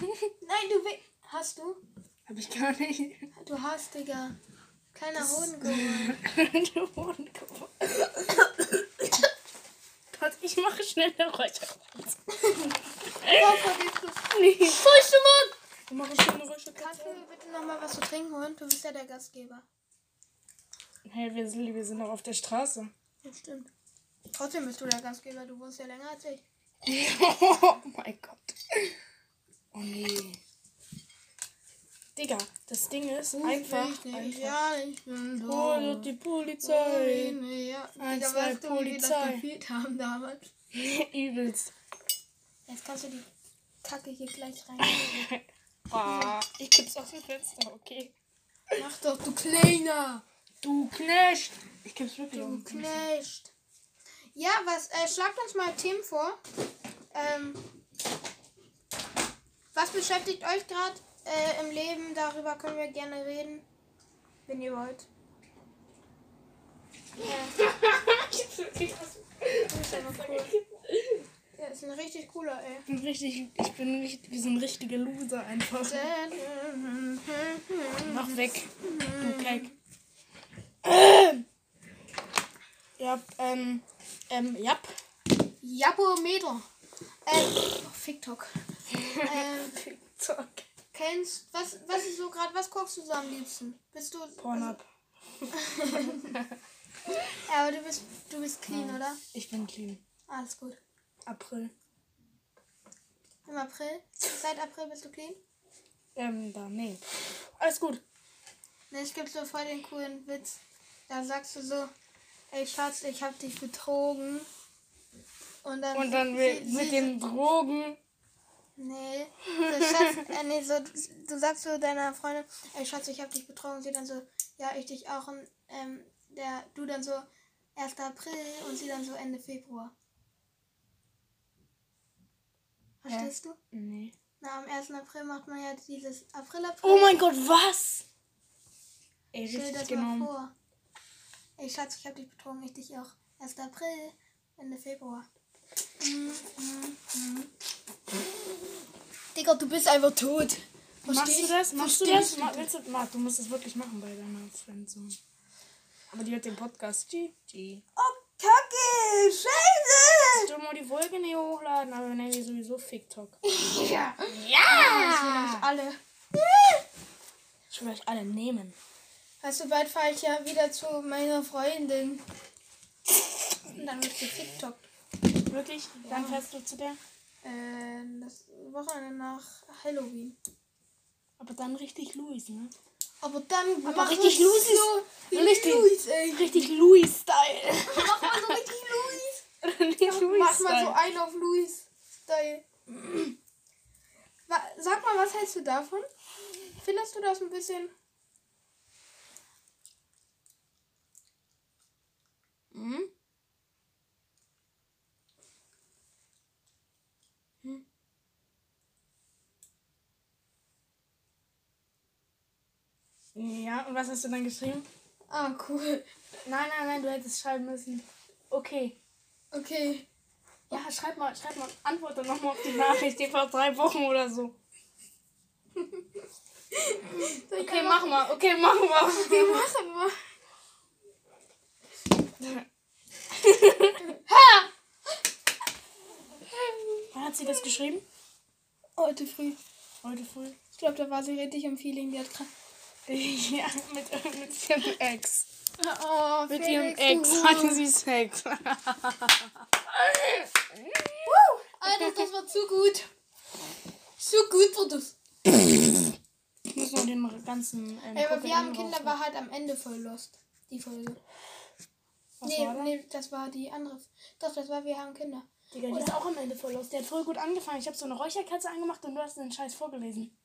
Nein, du will. Hast du? Hab ich gar nicht. Du hast, Digga. Kleiner Hoden geholt. du Hodenkomm. Gott, ich mache schnell eine Räucherkatze. Nee. Furchte Mann! Ich mache schnell eine Kannst Räucherkatze. du mir bitte nochmal was zu trinken holen? Du bist ja der Gastgeber. Hey, wir sind, wir sind noch auf der Straße. Ja, stimmt. Trotzdem bist du der Gastgeber. Du wohnst ja länger als ich. oh mein Gott. Oh nee. Digga, das Ding ist einfach. einfach. Ja, ich bin Hol so. die Polizei. Ja, Eins, Digga, zwei, weißt du, wie wir das Polizei. haben damals? Übelst. Jetzt kannst du die Kacke hier gleich rein. Ah, ich kipp's aus dem Fenster, okay. Mach doch, du Kleiner! Du Knecht. Ich kipp's wirklich aus Du dem Fenster. Knecht. Ja, was, äh, schlagt uns mal Themen vor. Ähm, was beschäftigt euch gerade äh, im Leben? Darüber können wir gerne reden, wenn ihr wollt. Ja, das ist aber cool. Ja, ist ein richtig cooler, ey. Ich bin richtig, ich bin richtig, wie so ein richtiger Loser einfach. Mach weg, du Keck. Ähm. Ja, ähm, ähm, ja. Japometer. Ähm, oh, TikTok. ähm, TikTok. kennst, was, was ist so gerade, was guckst du so am liebsten? Bist du, Pornhub. ja, aber du bist, du bist clean, oder? Ich bin clean. Alles gut. April. Im April? Seit April bist du clean? Ähm, da, nee. Alles gut. Ne, es gibt so voll den coolen Witz. Da sagst du so, ey Schatz, ich hab dich betrogen. Und dann, Und dann mit, sie- mit den Drogen. Nee, so, Schatz, äh, nee, so, du sagst so deiner Freundin, ey Schatz, ich hab dich betrogen. Sie dann so, ja, ich dich auch. Und ähm, der, du dann so 1. April und sie dann so Ende Februar. Verstehst du? Nee. Na, am 1. April macht man ja dieses April-April. Oh mein Gott, was? Ey, Stell dir richtig das genommen. mal vor. Ey Schatz, ich hab dich betrogen, ich dich auch. 1. April, Ende Februar. Mm, mm, mm. Digga, du bist einfach tot. Machst du das? Machst du das? Ma- willst du, Ma, du musst es wirklich machen bei deiner Friendzone. Aber die hat den Podcast. Die, die. Oh, Kacke! Scheiße! Ich mal die Folge nicht hochladen, aber wir nennen die sowieso FickTok. Ja. Ja! Alle. Ich will euch alle nehmen. Weißt du, bald fahre ich ja wieder zu meiner Freundin. Und dann wird sie TikTok. Wirklich? Dann fährst du zu der? Äh, das Wochenende nach Halloween. Aber dann richtig Louis, ne? Aber dann Aber richtig Louis so wie richtig- Louis, ey. Richtig Louis-Style. Mach mal so richtig Louis. Louis-Style. Mach mal so einen auf Louis-Style. Sag mal, was hältst du davon? Findest du das ein bisschen... Mhm. Ja, und was hast du dann geschrieben? Ah, cool. Nein, nein, nein, du hättest schreiben müssen. Okay. Okay. Ja, schreib mal, schreib mal, antworte nochmal auf die Nachricht, die vor drei Wochen oder so. Okay, mach mal, okay, mach mal. Okay, machen wir. Wann hat sie das geschrieben? Heute früh. Heute früh. Ich glaube, da war sie richtig im Feeling. Die hat grad... Ja, mit, mit ihrem Ex. Oh, Mit Felix, ihrem Ex Hure. hatten sie Sex. Alter, das war zu gut. Zu gut war das. Ich muss noch den ganzen. Ähm, Ey, aber wir haben Kinder war halt am Ende voll lost. Die Folge. Was nee, war nee, das war die andere. Doch, das war Wir haben Kinder. Digga, die ist auch am Ende voll los. Der hat voll gut angefangen. Ich habe so eine Räucherkerze angemacht und du hast den Scheiß vorgelesen.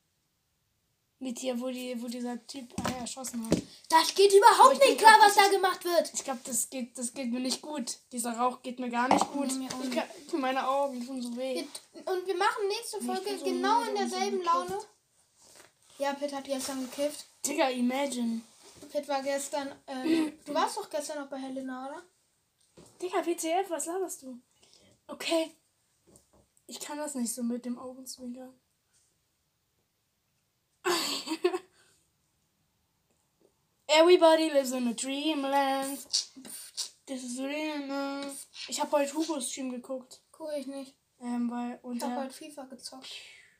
Mit dir, wo, die, wo dieser Typ einen erschossen hat. Das geht überhaupt nicht klar, was da gemacht wird. Ich glaube, das geht, das geht mir nicht gut. Dieser Rauch geht mir gar nicht gut. Nee, ich kann, meine Augen tun so weh. Wir- Und wir machen nächste Folge so genau in so derselben gekifft. Laune. Ja, Pitt hat gestern gekifft. Digga, imagine. Pitt war gestern. Äh, du warst doch gestern noch bei Helena, oder? Digga, WTF, was laberst du? Okay. Ich kann das nicht so mit dem Augenzwinkern. Everybody lives in a dreamland. This is real. Ich habe heute Hugos Stream geguckt. Cool, ich nicht. Ähm, weil, und Ich habe heute FIFA gezockt.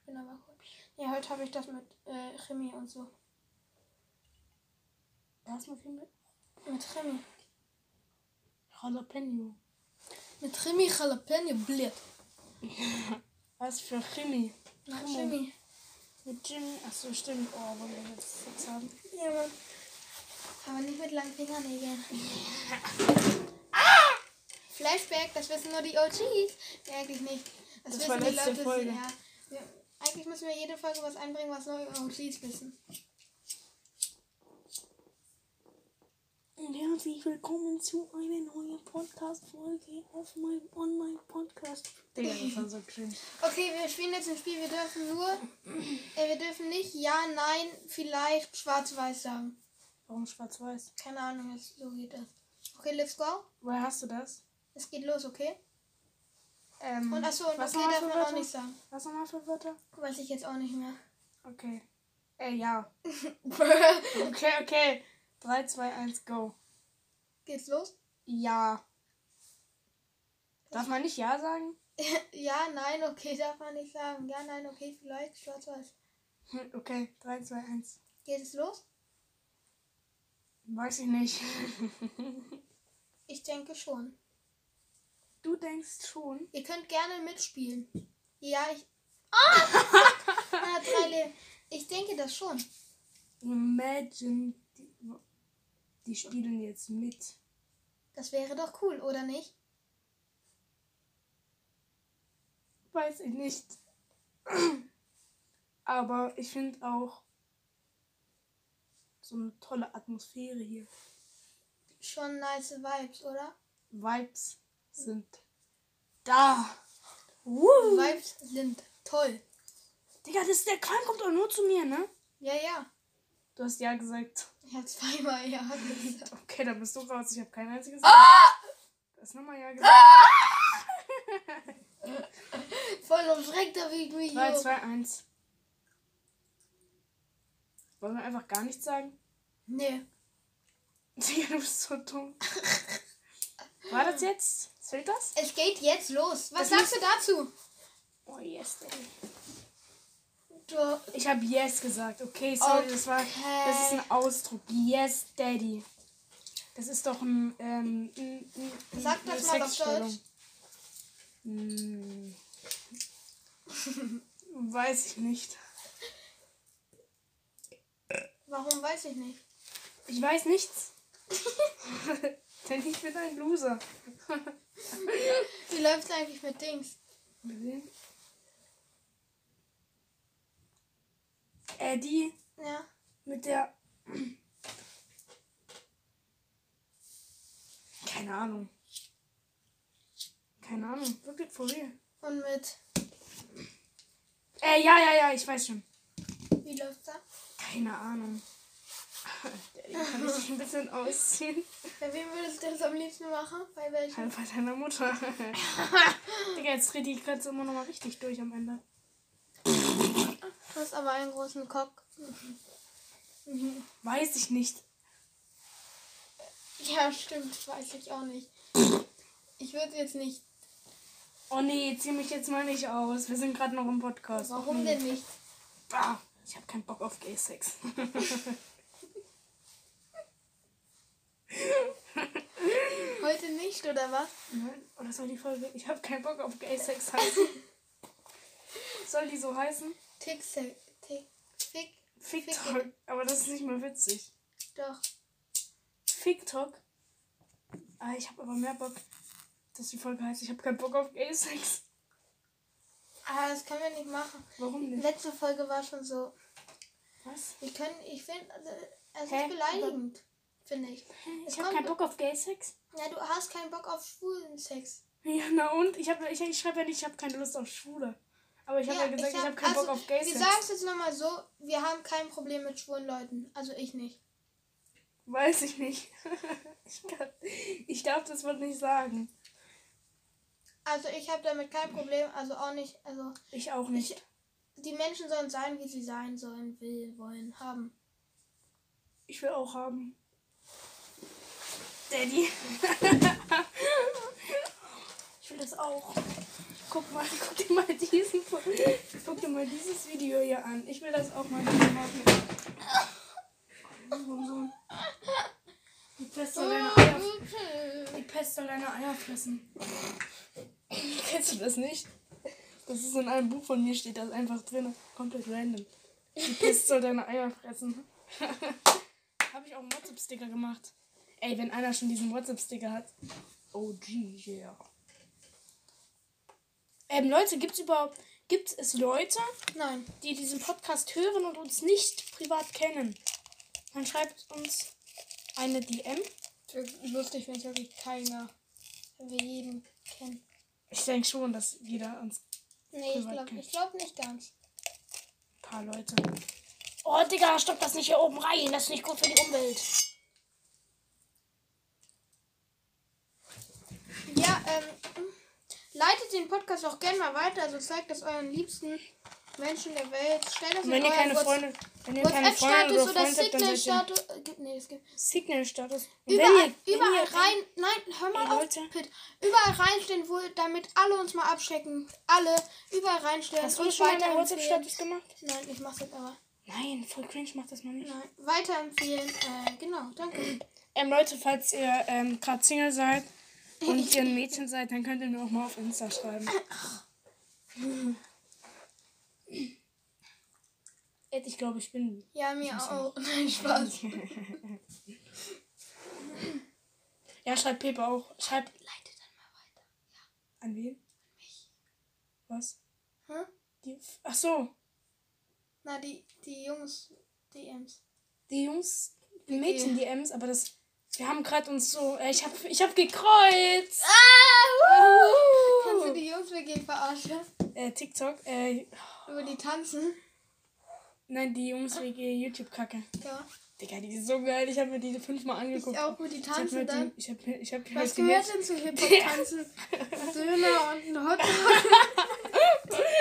Bin aber cool. Ja, heute habe ich das mit äh, Chemie und so. Was mit ihm? Mit Chemie. Jalapeno. Mit Chemie Jalapeno Blit. Was für Chemie? Na, Chemo. Chemie. Mit Jimmy. Achso, stimmt. Oh, wollen wir jetzt Sex haben? Ja, Mann. Aber nicht mit langen Fingernägeln. Flashback, das wissen nur die OGs. Nee, eigentlich nicht. Das, Das wissen die Leute. Ja. Wir, eigentlich müssen wir jede Folge was einbringen, was nur OGs wissen. Und herzlich willkommen zu einer neuen Podcast-Folge auf meinem Online-Podcast. Digga, das war so cringe. Okay, wir spielen jetzt ein Spiel. Wir dürfen nur. Äh, wir dürfen nicht Ja, Nein, vielleicht Schwarz-Weiß sagen. Warum schwarz-weiß? Keine Ahnung, jetzt, so geht das. Okay, let's go. Woher hast du das? Es geht los, okay? Ähm, Und achso, und was okay darf man auch nicht sagen. Was nochmal für Wörter? Weiß ich jetzt auch nicht mehr. Okay. Äh, ja. Okay, okay. 3, 2, 1, go. Geht's los? Ja. Darf man nicht Ja sagen? ja, nein, okay, darf man nicht sagen. Ja, nein, okay, vielleicht schwarz-weiß. Hm, Okay, 3, 2, 1. Geht es los? Weiß ich nicht. Ich denke schon. Du denkst schon. Ihr könnt gerne mitspielen. Ja, ich. Ah! ah drei Leben. Ich denke das schon. Imagine, die, spielen jetzt mit. Das wäre doch cool, oder nicht? Weiß ich nicht. Aber ich finde auch so eine tolle Atmosphäre hier. Schon nice Vibes, oder? Vibes sind da. Vibes sind toll. Digga, das ist der Qualm kommt auch nur zu mir, ne? Ja, ja. Du hast ja gesagt. Habe zweimal ja gesagt. Okay, dann bist du raus. Ich habe kein einziges. Ah! Du hast nochmal ja gesagt. Voll umschreckt habe ich mich 3, hier. 2, 1. Wollen wir einfach gar nichts sagen? Nee. Digga, du bist so dumm. War das jetzt? Zählt das? Es geht jetzt los. Was Das sagst du dazu? Oh, yes, Daddy. Ich habe yes gesagt. Okay, sorry, das war. Das ist ein Ausdruck. Yes, Daddy. Das ist doch ein. Ähm, ein, ein Sag das mal auf. Deutsch. Hm. Weiß ich nicht. warum weiß ich nicht. Ich weiß nichts. Denn ich bin ein Loser. Wie läuft eigentlich mit Dings? Mit wem? Eddie Ja. mit der. Keine Ahnung. Keine Ahnung. Wirklich for real. Und mit. Äh, ja, ja, ja, ich weiß schon. Wie läuft's da? Keine Ahnung. Daddy, kann ich ein bisschen ausziehen? Bei wem würdest du das am liebsten machen? Bei welchem? Halt bei deiner Mutter. Digga, jetzt dreht die Grenze immer noch mal richtig durch am Ende. Du hast aber einen großen Cock. Weiß ich nicht. Ja, stimmt. Weiß ich auch nicht. Ich würde jetzt nicht. Oh nee, zieh mich jetzt mal nicht aus. Wir sind gerade noch im Podcast. Warum nee. denn nicht? Ah, ich habe keinen Bock auf Gay Sex. Heute nicht, oder was? Nein, oder soll die Folge? Ich habe keinen Bock auf Gay Sex heißen. soll die so heißen? Tick, Tick, Fick. Fick Fick- Talk. Aber das ist nicht mal witzig. Doch. Fick Talk. Ah, ich habe aber mehr Bock, dass die Folge heißt. Ich habe keinen Bock auf Gay Sex. Ah, das können wir nicht machen. Warum nicht? Letzte Folge war schon so. Was? Wir können, ich finde, also, es ist beleidigend, finde ich. Es Ich habe keinen Bock auf Gay Sex. Ja, du hast keinen Bock auf schwulen Sex. Ja, na und? Ich, hab, ich, ich schreibe ja nicht, ich habe keine Lust auf Schwule. Aber ich habe ja, gesagt, ich, hab- habe keinen also, Bock auf Gay Wir Sex. sagen es jetzt nochmal so, wir haben kein Problem mit schwulen Leuten. Also ich nicht. Weiß ich nicht. ich, kann, ich darf das Wort nicht sagen. Also ich habe damit kein Problem, also auch nicht, also Ich auch nicht. die Menschen sollen sein, wie sie sein sollen, will, wollen, haben. Ich will auch haben. Daddy. ich will das auch. Guck mal, guck dir mal diesen, guck dir mal dieses Video hier an. Ich will das auch mal machen. Die Pest soll deine Eier, die Pest soll deine Eier fressen. Kennst du das nicht? Das ist in einem Buch von mir, steht das einfach drin. Komplett random. Die Pest soll deine Eier fressen. Habe ich auch einen WhatsApp-Sticker gemacht. Ey, wenn einer schon diesen WhatsApp-Sticker hat. OG, yeah. Ähm, Leute, gibt's überhaupt. Gibt es Leute, Nein. die diesen Podcast hören und uns nicht privat kennen? Dann schreibt uns eine DM. Lustig, wenn es wirklich keiner, wenn wir jeden kennen. Ich denke schon, dass jeder uns. Nee, ich glaube glaub nicht ganz. Ein paar Leute. Oh, Digga, stopp das nicht hier oben rein. Das ist nicht gut für die Umwelt. Ja, ähm, leitet den Podcast auch gerne mal weiter. Also zeigt das euren liebsten Menschen der Welt. Stellt das wenn ihr keine What's- Freunde, wenn ihr keine Freunde oder oder Freunde habt, dann seid ihr Signal-Status. Äh, nee, es gibt. Signal-Status. Überall, ihr, überall rein. Nein, hör mal Ey, auf. Leute. Pitt. Überall reinstellen, wo, damit alle uns mal abchecken. Alle überall reinstellen. Hast du schon mal weiterempfehlen. WhatsApp-Status gemacht? Nein, ich mach's jetzt aber. Nein, voll cringe, mach das mal nicht. Nein, weiterempfehlen. Äh, genau, danke. Ähm, Leute, falls ihr ähm, gerade Single seid und ihr ein Mädchen seid, dann könnt ihr mir auch mal auf Insta schreiben. Ed, ich glaube, ich bin. Ja, mir auch. Nein, Spaß. Ja, schreibt Pepe auch. Schreibt Leite dann mal weiter. an wen? Was? Hä? Die, ach so, Na, die, die Jungs DMs. die Jungs, die Mädchen DMs, aber das. Wir haben gerade uns so. Äh, ich hab, ich hab gekreuzt. Ah! Kannst du die Jungs wirklich verarschen? Äh, TikTok. Äh, Über die tanzen? nein, die Jungs WG YouTube-Kacke. Ja. Digga, die ist so geil. Ich habe mir die fünfmal Ich angeguckt. auch, wo die Ich hab tanzen mir dann. ich hab, mir- ich hab Was gehört, denn zu Hip-Hop-Tanzen? Döner und ein Hotdog.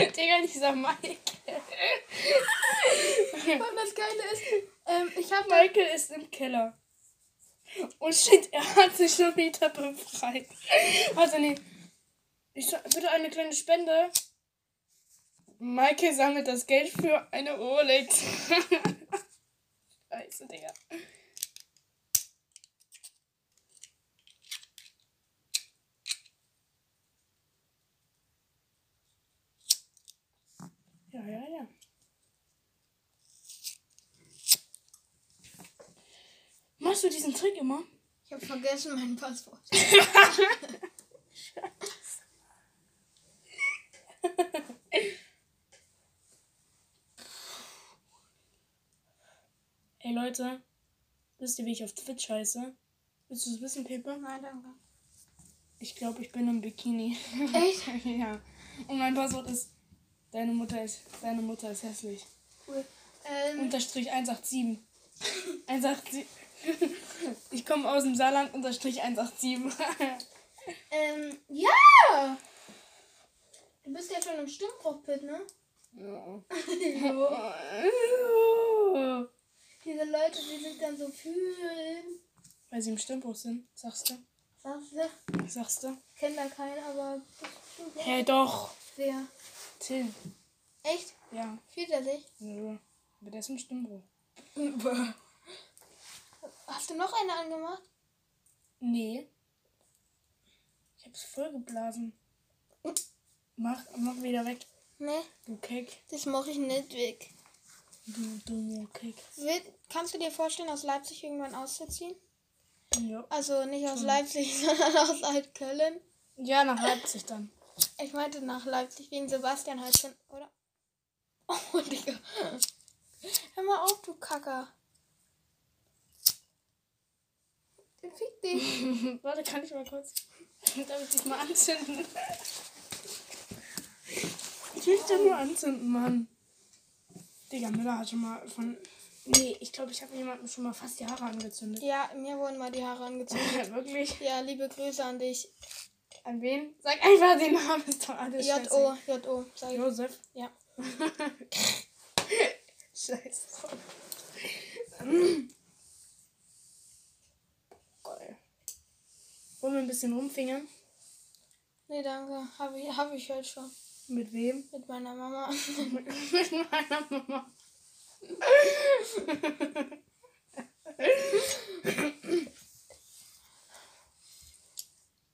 Digga, dieser Mike. Und das Geile ist, ähm, ich habe Michael ist im Keller. Und shit, er hat sich schon wieder befreit. Warte, nee. Ich so, bitte eine kleine Spende. Michael sammelt das Geld für eine Rolex. Scheiße, Digga. Ja, ja, ja. Machst du diesen Trick immer? Ich habe vergessen mein Passwort. Ey Leute, wisst ihr, wie ich auf Twitch heiße? Willst du es wissen, Pepe? Nein, danke. Ich glaube, ich bin im Bikini. Echt? ja. Und mein Passwort ist Deine Mutter ist deine Mutter ist hässlich. Cool. Ähm, Unterstrich 187. 187. Ich komme aus dem Saarland, unterstrich 187. ähm, ja! Du bist ja schon im Stimmbruch-Pit, ne? Diese Leute, die sich dann so fühlen. Weil sie im Stimmbruch sind, sagst du? Sagst du? Sagst du? Kennt da keinen, aber Hä, hey, doch. wer. Till. Echt? Ja. Fühlt er sich? Nö. Aber der ist im Stimmbruch. Hast du noch eine angemacht? Nee. Ich hab's voll geblasen. Mach, mach wieder weg. Ne, Du Keck. das mache ich nicht weg. Du dummer. Will- Kannst du dir vorstellen, aus Leipzig irgendwann auszuziehen? Ja. Also nicht aus Leipzig, sondern aus Altköln. ja, nach Leipzig dann. Ich meinte nach Leipzig wegen Sebastian Halschen, oder? Oh, Digga. Hör mal auf, du Kacker. Fick dich. Warte, kann ich mal kurz. Darf ich dich mal anzünden? Ich will dich doch nur anzünden, Mann. Digga, Müller hat schon mal von. Nee, ich glaube, ich habe jemandem schon mal fast die Haare angezündet. Ja, mir wurden mal die Haare angezogen. Wirklich? Ja, liebe Grüße an dich. An wen? Sag einfach den Namen, ist doch alles J.O. J.O. Sag ich. Josef. Ja. Scheiße. Geil. Wollen wir ein bisschen rumfingern? Nee, danke. Habe ich, hab ich heute schon. Mit wem? Mit meiner Mama. Mit meiner Mama.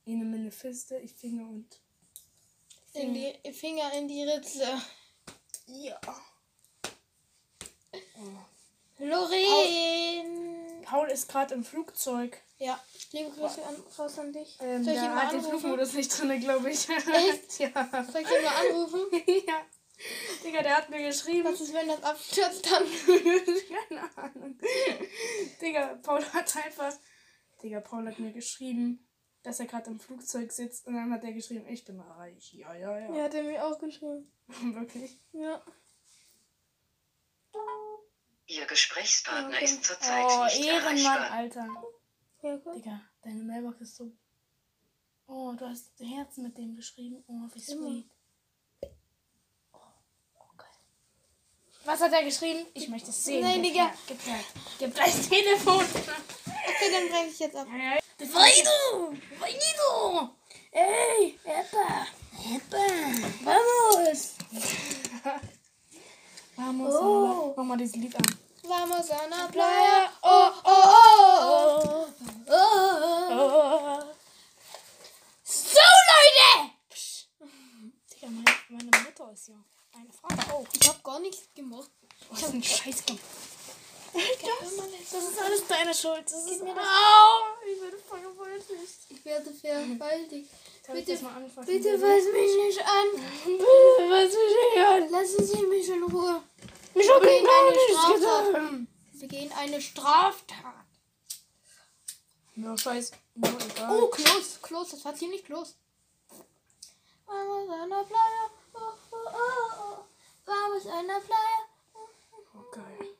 Eine meine Fiste, ich Finger und. In die Finger in die Ritze. Ja. Lorraine. Paul ist gerade im Flugzeug. Ja, liebe Grüße an, raus an dich. Ähm, Soll ich ihn der mal hat den? Flugmodus nicht drin, glaube ich. Echt? ja. Soll ich ihn mal anrufen? ja. Digga, der hat mir geschrieben. Was ist, wenn das abstürzt dann? Keine Ahnung. Digga, Paul hat einfach. Digga, Paul hat mir geschrieben, dass er gerade im Flugzeug sitzt und dann hat er geschrieben, ich bin reich. Ja, ja, ja. Ja, hat er mir auch geschrieben. Wirklich. Ja. Ihr Gesprächspartner Okay. ist zurzeit Oh, nicht Ehrenmann, erreichbar. Alter. Ja, gut. Digga, deine Mailbox ist so. Oh, du hast Herzen mit dem geschrieben. Oh, wie sweet. Oh, oh, geil. Was hat er geschrieben? Ich möchte es sehen. Nein, Digga. Gib her. Gib das Telefon. Okay, dann breche ich jetzt ab. Vaido! Vaido! Ey, Epa! Epa! Vamos! Vamos, Oh. mach mal dieses Lied an. Vamos a la playa. Oh, oh, oh, oh. oh. Oh. So, Leute! Digga, meine, meine Mutter ist ja eine Frau auch. Ich hab gar nichts gemacht. Was ein Scheiß gemacht. Das, Das ist alles deine Schuld. Das ist mir das- Au! Ich werde vergewaltigt. ich werde vergewaltigt. Ich Bitte-? Bitte fass mich nicht an. Bitte, was mich nicht an. Lassen Sie mich in Ruhe. Ich hab begehen eine Straftat. Wir gehen eine Straftat. Ja, scheiß. Mir egal. Oh, Klos. Klos, das war ziemlich close. Vamos a la playa. Oh, oh, oh, oh. Oh, geil.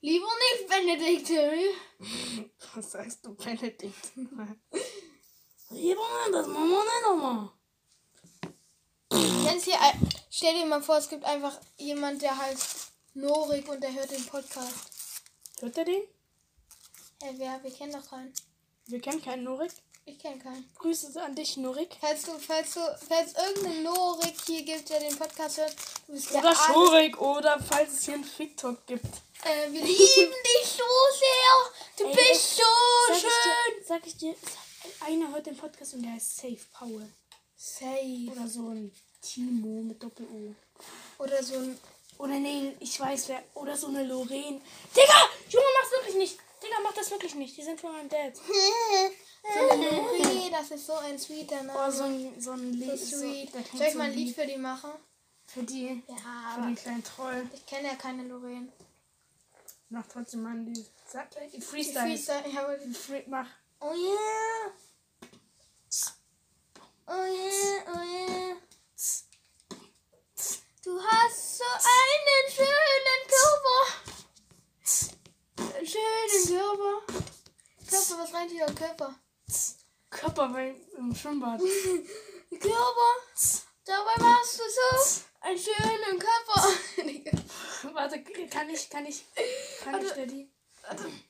Lieber nicht, Benedikt. Was sagst du, Benedikt? Lieber das machen wir nicht nochmal. Kennst hier, ein- stell dir mal vor, es gibt einfach jemand, der heißt Norik und der hört den Podcast. Hört ihr den? Hey, wer? Wir kennen doch keinen. Wir kennen keinen Norik. Ich kenne keinen. Grüße an dich, Norik. Falls du, falls du, falls irgendein Norik hier gibt, der den Podcast hört, du bist der Oder Schorik. Oder falls es hier einen TikTok gibt. Äh, wir lieben dich so sehr. Du Ey, bist so Sag ich schön. dir, sag ich dir, einer hört den Podcast und der heißt Safe Paul. Safe. Oder so ein Timo mit Doppel-O. Oder so ein. Oder nee, ich weiß wer. Oder so eine Lorraine. Digga! Junge, mach's wirklich nicht. Digga, mach das wirklich nicht. Die sind von meinem Dad. So eine Lori, das ist so ein sweeter Oh, Name. so ein, so ein So Lied. sweet. der kennt Soll ich so mal ein Lied für die machen? Für die. Ja, Für aber den kleinen Troll. ich kenne ja keine Lorraine. Mach trotzdem mal ein Lied. Sag, Die Freestyle. Freestyle, ja, aber die- Free, mach. Oh yeah. Oh yeah, oh yeah. Du hast so einen schönen Körper. Schönen Körper. Körper, was meint ihr Körper? Körper bei, im Schwimmbad. Körper. Dabei machst du so einen schönen Körper. Warte, kann ich, kann ich, kann ich der die? Ey,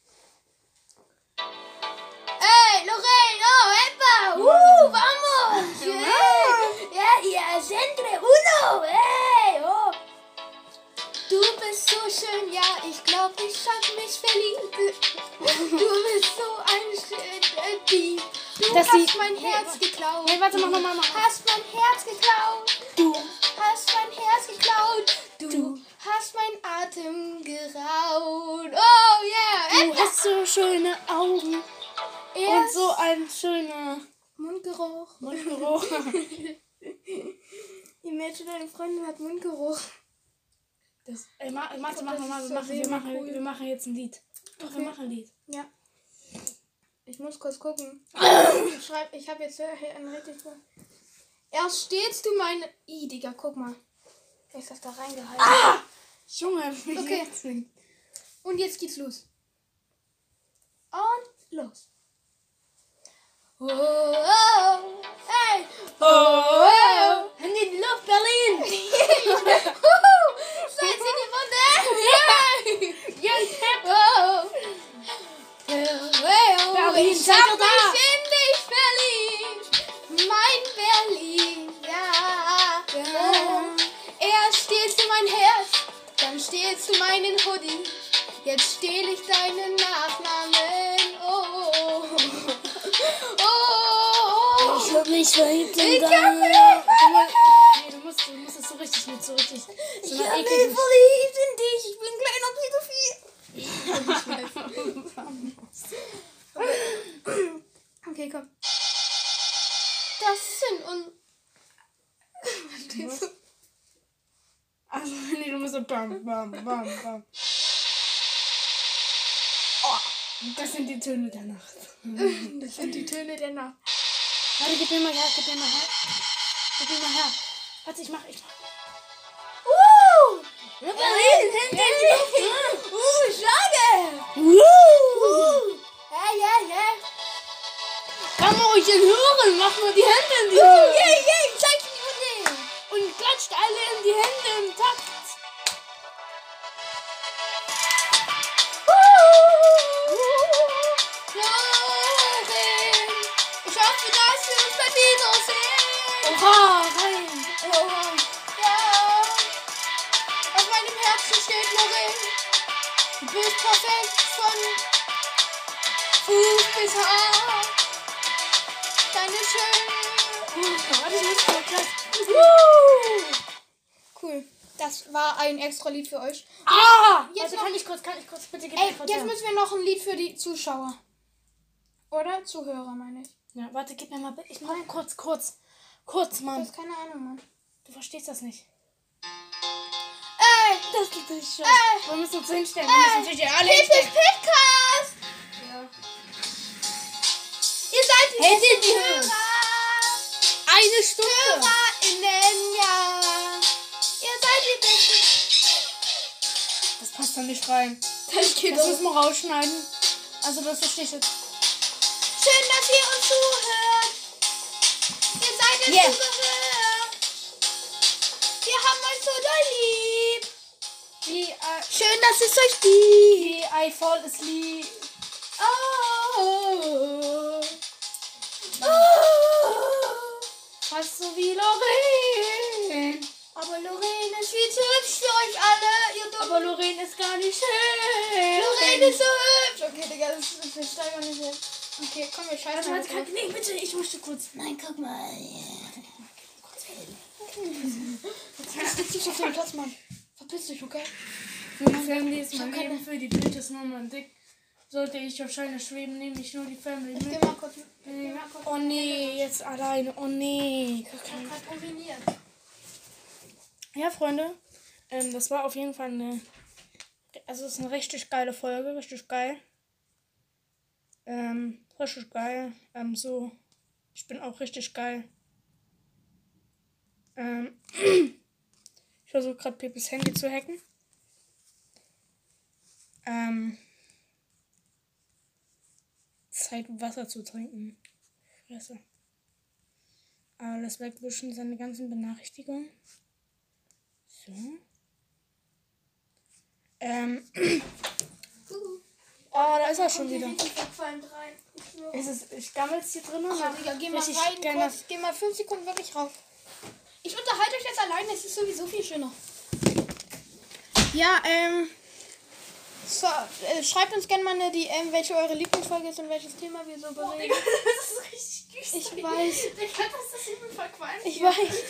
ich glaub, ich hab mich verliebt. Du bist so ein schöner Dieb. Du Das hast mein Herz geklaut. Nee, warte, mach noch mal, mach Du hast mein Herz geklaut. Du. Hast mein Herz geklaut. Du, hast mein Atem geraubt. Oh, yeah. Du hast so schöne Augen und Erst so ein schöner Mundgeruch. Mundgeruch. Imagine, deine Freundin hat Mundgeruch. Das, ey, ma, warte, mach das noch mal, wir machen, wir machen, cool. wir machen jetzt ein Lied. Doch, wir Okay. machen ein Lied. Ja. Ich muss kurz gucken. Ich schreib, ich habe jetzt hier ein richtig. Erst stehlst du meine. I, Digga, guck mal. Ist das da reingehalten? Ah! Junge, wie Okay. denn? Und jetzt geht's los. Und los. Oh, oh, hey. Oh, oh. Hände in die Luft, Berlin! Seid ihr die Wunder? Ja, ich hab-. Berlin, ich hab mich in dich verliebt. Mein Berlin, ja. Erst stehlst du mein Herz, dann stehlst du meinen Hoodie. Jetzt stehl ich deinen Nachnamen. Oh. Oh. Ich hab mich verliebt in Ich hab deine... mich Nee, du musst, du musst es so richtig mit, so richtig... So Ich ekligen... verliebt in dich. Ich bin ein kleiner Pädophil. okay, komm. Das sind un... Verstehst du? Also, nee, du musst so bam, bam, bam, bam. Oh, das sind die Töne der Nacht. Das sind die Töne der Nacht. Warte, gib mir mal her, gib mir mal her. Gib mir mal her. Warte, ich mach, ich mach. Uh! Berlin, hinter dir! Uh, schade! Woo! Ja, ja, ja. Kann man euch denn hören? Macht mal die Hände in die Uh, Höhe. yeah, yeah, zeig mir den! Und klatscht alle in die Hände im Takt. Oha, rein. Oh, ja. Auf meinem Herzen steht Lorin. Du bist perfekt von Fuß bis Haar. Deine schönen. Warte, ich muss mal klatschen. cool. Das war ein extra Lied für euch. Ah! Jetzt Warte, noch- kann ich kurz, kann ich kurz, bitte gib Ey, jetzt müssen wir noch ein Lied für die Zuschauer. Oder Zuhörer, meine ich. Ja, warte, gib mir mal, ich brauche kurz, kurz, kurz, Das Mann. ist keine Ahnung, Mann. Du verstehst das nicht. Ey! Das geht nicht schon. Ey! Wir müssen uns hinstellen, wir müssen uns hinstellen. Alle hinstellen. Podcast! Ja. Ihr seid die Hey, Hörer! Eine Stunde. HörerInnen, ja! Ihr seid die besten... Das passt da nicht rein. Das geht Das müssen wir rausschneiden. Also das verstehe ich jetzt. Schön, dass ihr uns zuhört. Uns Yeah. Wir haben euch so lieb. Wie, äh, Schön, dass es euch gibt. wie I fall asleep. Oh. Fast so wie Lorraine. Aber Lorraine ist viel zu hübsch für euch alle. Ihr Aber Lorraine ist gar nicht schön. Lorraine ist so hübsch. Okay, Digga, das ist wir steigern nicht hin. Okay, komm, wir scheißen Warte, mal warte, nee, bitte, ich möchte kurz. Nein, guck mal. Jetzt gibt's auf den Platz, Mann. Verpiss dich, okay? Für die Family ist mein Leben, für die Bild ist nur mein Dick. Sollte ich auf Scheine schweben, nehme ich nur die Family Ich geh mit. mal kurz. Oh nee, jetzt alleine. Oh nee. Ich hab grad kombiniert. Ja, Freunde, ähm, das war auf jeden Fall eine. Also, es ist eine richtig geile Folge, richtig geil. Ähm, richtig geil. Ähm, so. Ich bin auch richtig geil. Ähm, ich versuche gerade Pepis Handy zu hacken. Ähm, Zeit, Wasser zu trinken. Fresse. Aber das wegwischen seine ganzen Benachrichtigungen. So. Ähm. Oh, da ist er schon wieder. Ist es, ich gammel's hier drin? Ja, Digga, geh mal Richtig rein, gerne- kurz. Geh mal fünf Sekunden wirklich rauf. Ich unterhalte euch jetzt alleine, es ist sowieso viel schöner. Ja, ähm. So, äh, schreibt uns gerne mal eine DM, welche eure Lieblingsfolge ist und welches Thema wir so bereden. das ist richtig düster. Ich weiß, Digga, das ist übel verqualmt. ich weiß.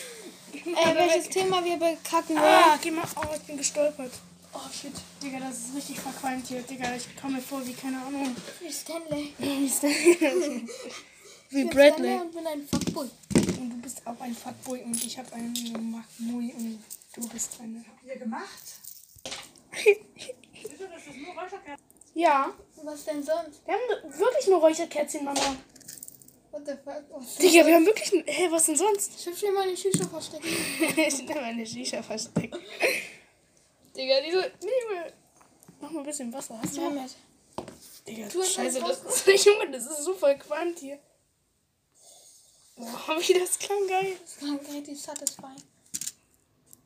Äh, welches Thema wir bekacken Ah, wollen. geh mal. Oh, ich bin gestolpert. Oh, shit. Digga, das ist richtig verqualmt hier. Digga, ich komme mir vor wie, keine Ahnung. Wie Stanley. Wie der? Wie Ich bin Bradley. Stanley und bin ein Fuckboy. Und du bist auch ein Fuckboy und ich habe einen Mui und du bist eine. Wieder gemacht? Ja. Was denn sonst? Wir haben wirklich nur Räucherkerzchen, Mama. What the fuck? Was Digga, wir haben wirklich. Hä, hey, was denn sonst? Ich hab schon mal eine Shisha versteckt. ich nehme eine Shisha versteckt. Digga, diese. Liebe. Mach mal ein bisschen Wasser. Hast du Ja? Matt. Digga, es scheiße, das ist, Junge, das ist so voll quant hier. Boah, wie das klang geil. Das klang richtig satisfying.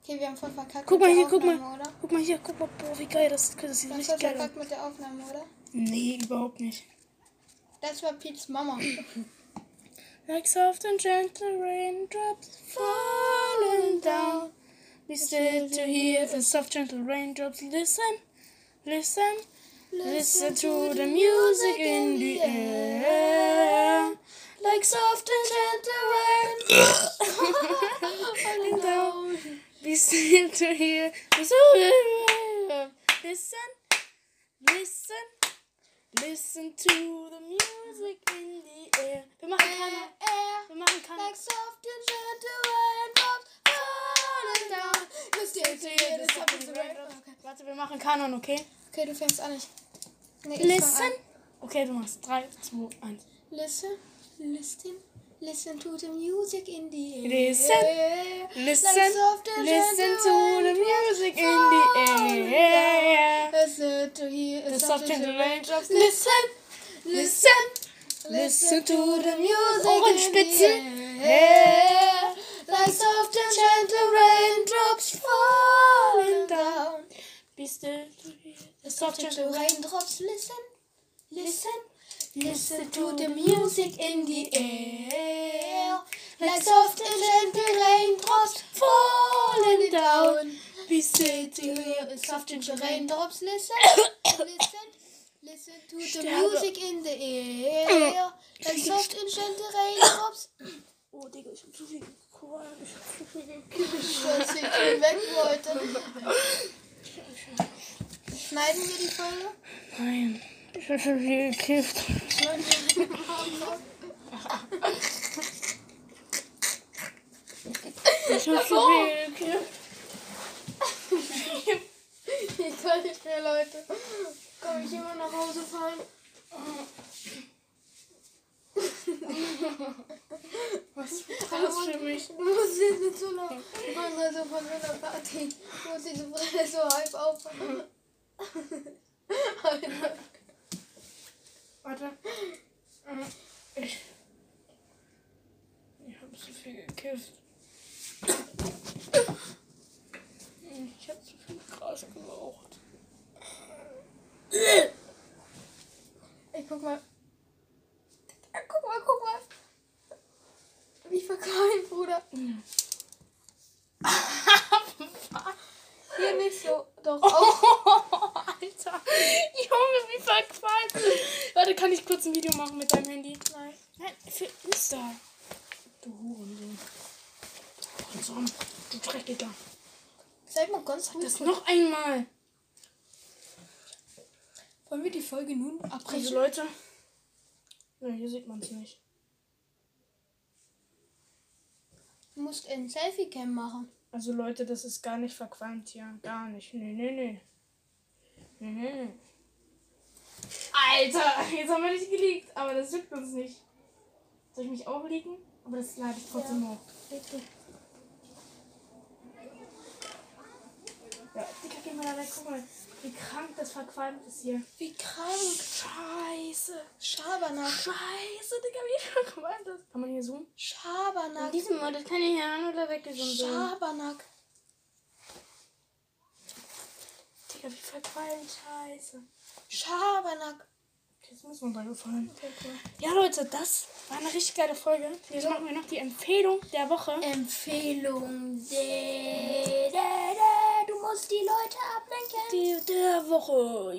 Okay, wir haben voll verkackt Guck mit mal hier, guck mal. Aufnahme, oder? Guck mal hier, guck mal, boah, wie geil das ist. Das sieht richtig geil aus. verkackt mit der Aufnahme, oder? Nee, überhaupt nicht. Das war Pete's Mama. Like soft and gentle raindrops falling down. Be still to hear the soft, gentle raindrops. Listen, listen, listen to the music in the air. Like soft and gentle raindrops falling down. Be still to hear the soft. Listen, listen, listen to the music in the air. Wir machen keine. Wir machen keine. Like soft Warte, wir machen Kanon, okay? okay, du fängst an. Ich. Nee, ich Listen. an. Okay, du machst 3, 2, 1. Listen, listen, listen to the music in the air. Listen, Listen, listen to the music in the air. Listen to hear The soft gentle raindrops. Listen, Listen, listen to the music Ohrenspitzen. Yeah. Like soft and gentle raindrops falling down. To hear the gentle rain. raindrops, listen, listen, listen to the music in the air. Like soft and gentle raindrops falling down. Still To hear the soft gentle raindrops, listen, listen, listen to the music in the air. Like soft and gentle raindrops Oh, Digga, ich hab zu viel Kohl. Ich hab zu viel. Dass ich weg wollte. Schneiden wir die Folge? Nein. Ich hab zu viel gekifft. Ich hab zu viel gekifft. Ich kann nicht mehr, Leute. Kann ich immer nach Hause fahren? Was das für mich? Du musst jetzt nicht so machen, also von meiner Party. Du musst diese Brille so halb aufmachen. Warte. Ich. Ich hab zu viel gekifft. Ich hab zu viel Gras geraucht. Ey, guck mal. Guck mal, guck mal. Wie verqualmt, Bruder. Hier nicht so. Doch, auch. Alter, Junge, wie verqualmt. Warte, kann ich kurz ein Video machen mit deinem Handy? Nein. Nein, für Insta. Du Hurensohn. Hurensohn, du Dreckiger. Seid mal ganz ruhig. Das noch einmal. Wollen wir die Folge nun Also abbrechen? Leute. Ja, hier sieht man es nicht. Du musst ein Selfie-Cam machen. Also Leute, das ist gar nicht verqualmt hier. Gar nicht. Nee, nee, nee. Nee, nee. Alter, jetzt haben wir dich geleakt. Aber das juckt uns nicht. Soll ich mich auch liegen? Aber das lade ich trotzdem hoch. Bitte. Ja, Digga, geh mal da weg. Guck mal, wie krank das verqualmt ist hier. Wie krank. Scheiße. Schabernack. Scheiße, Digga, wie verqualmt das. Kann man hier zoomen? In Schabernack. diesem Modus kann ich hier an oder weggezoomt werden. Schabernack. Digga, wie verqualmt. Scheiße. Schabernack. Jetzt muss man gefallen. Ja, Leute, das war eine richtig geile Folge. Jetzt machen wir noch die Empfehlung der Woche. Empfehlung. Du musst die Leute ablenken. Die der Woche.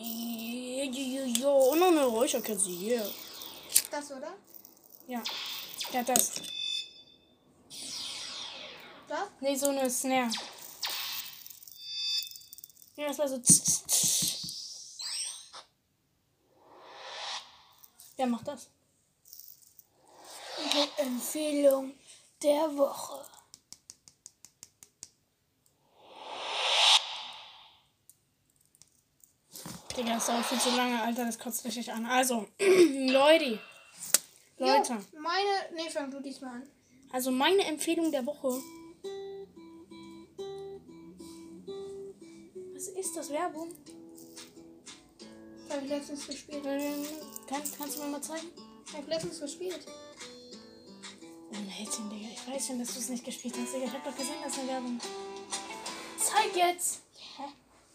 Und noch eine Räucherkette hier. Das, oder? Ja. Ja, das. Das? Nee, so eine Snare. Ja, das war so. tsch, tsch, tsch. Ja, mach das. Die Empfehlung der Woche. Digga, das dauert viel zu lange, Alter. Das kotzt richtig an. Also, Leute. Leute. Jo, meine. Nee, fang du diesmal an. Also meine Empfehlung der Woche. Was ist das Werbung? Ich letztens gespielt. Ähm, Kann, kannst du mir mal zeigen? Ich hab letztens gespielt. Oh Mädchen, Digga. Ich weiß schon, dass du es nicht gespielt hast, Digga. Ich hab doch gesehen, das ist eine Werbung. Zeig jetzt!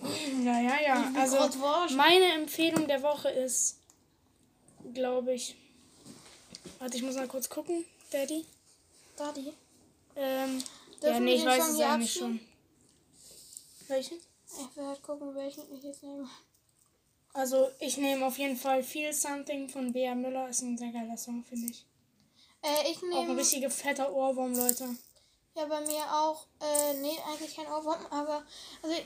Ja, ja, ja. Also meine Empfehlung der Woche ist, glaube ich. Warte, ich muss mal kurz gucken, Daddy. Daddy. Ähm, ja, Dürfen nee, wir ich weiß es eigentlich abspielen? schon. Welchen? Ich will halt gucken, welchen ich jetzt nehme. Also ich nehme auf jeden Fall Feel Something von Bea Müller. Ist ein sehr geiler Song, finde ich. Äh, ich Auch ein nehme. richtiger fetter Ohrwurm, Leute. Ja, bei mir auch. Äh, nee, eigentlich kein Ohrwurm, aber. Also,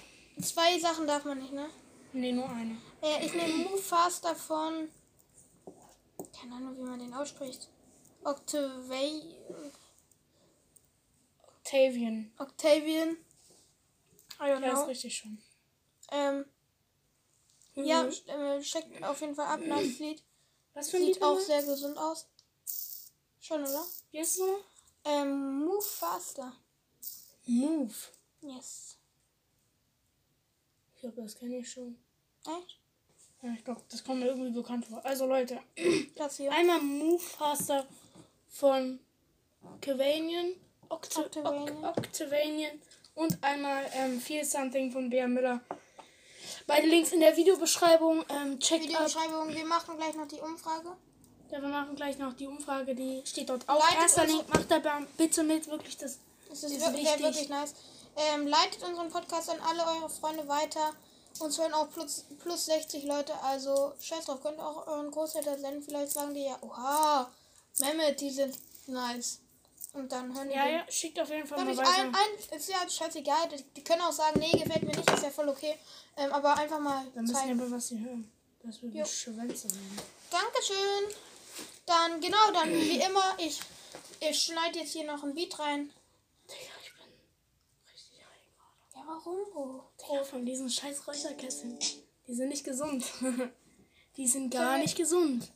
zwei Sachen darf man nicht, ne? Nee, nur eine. Äh, ich nehme Move Faster von. Keine Ahnung, wie man den ausspricht. Octavia. Octavian. Octavian. I don't Ja, ist richtig schon. Ähm, ja, st- äh, checkt auf jeden Fall ab, nice Lied. Was für ein Sieht Lied auch sehr gesund aus. Schon, oder? Wie ist es nochmal? Ähm, Move Faster. Move. Yes. Ich glaube, das kenne ich schon. Echt? Ja, ich glaube, das kommt mir irgendwie bekannt vor. Also Leute, Das hier. einmal Move Faster von Octavian. Octa Octavian. Oc Octavian. Und einmal ähm, Feel Something von Bea Müller. Beide Links in der Videobeschreibung. Ähm, checkt ab. Videobeschreibung, wir machen gleich noch die Umfrage. Ja, wir machen gleich noch die Umfrage, die steht dort auch. Leitet Erster Link, macht dabei bitte mit, wirklich das. Das ist, Ist wirklich, wichtig. wirklich nice. Ähm, leitet unseren Podcast an alle eure Freunde weiter. Uns hören auch plus, plus 60 Leute, also scheiß drauf, könnt ihr auch euren Großeltern senden. Vielleicht sagen die ja, oha, Mehmet, die sind nice. Und dann hören die Ja, den. ja, schickt auf jeden Fall Soll mal weiter. ein, ein, ist ja scheißegal. Die, die können auch sagen, nee, gefällt mir nicht, ist ja voll okay. Ähm, aber einfach mal Dann müssen zeigen. wir aber was sie hören. Das wird Jo. Schwänze haben. Dankeschön. Dann, genau, dann wie immer, ich, ich schneide jetzt hier noch ein Beat rein. Digga, ich bin richtig high gerade. Ja, warum? Digga, von diesen scheiß Räucherkesseln. Die sind nicht gesund. Die sind gar Okay. nicht gesund.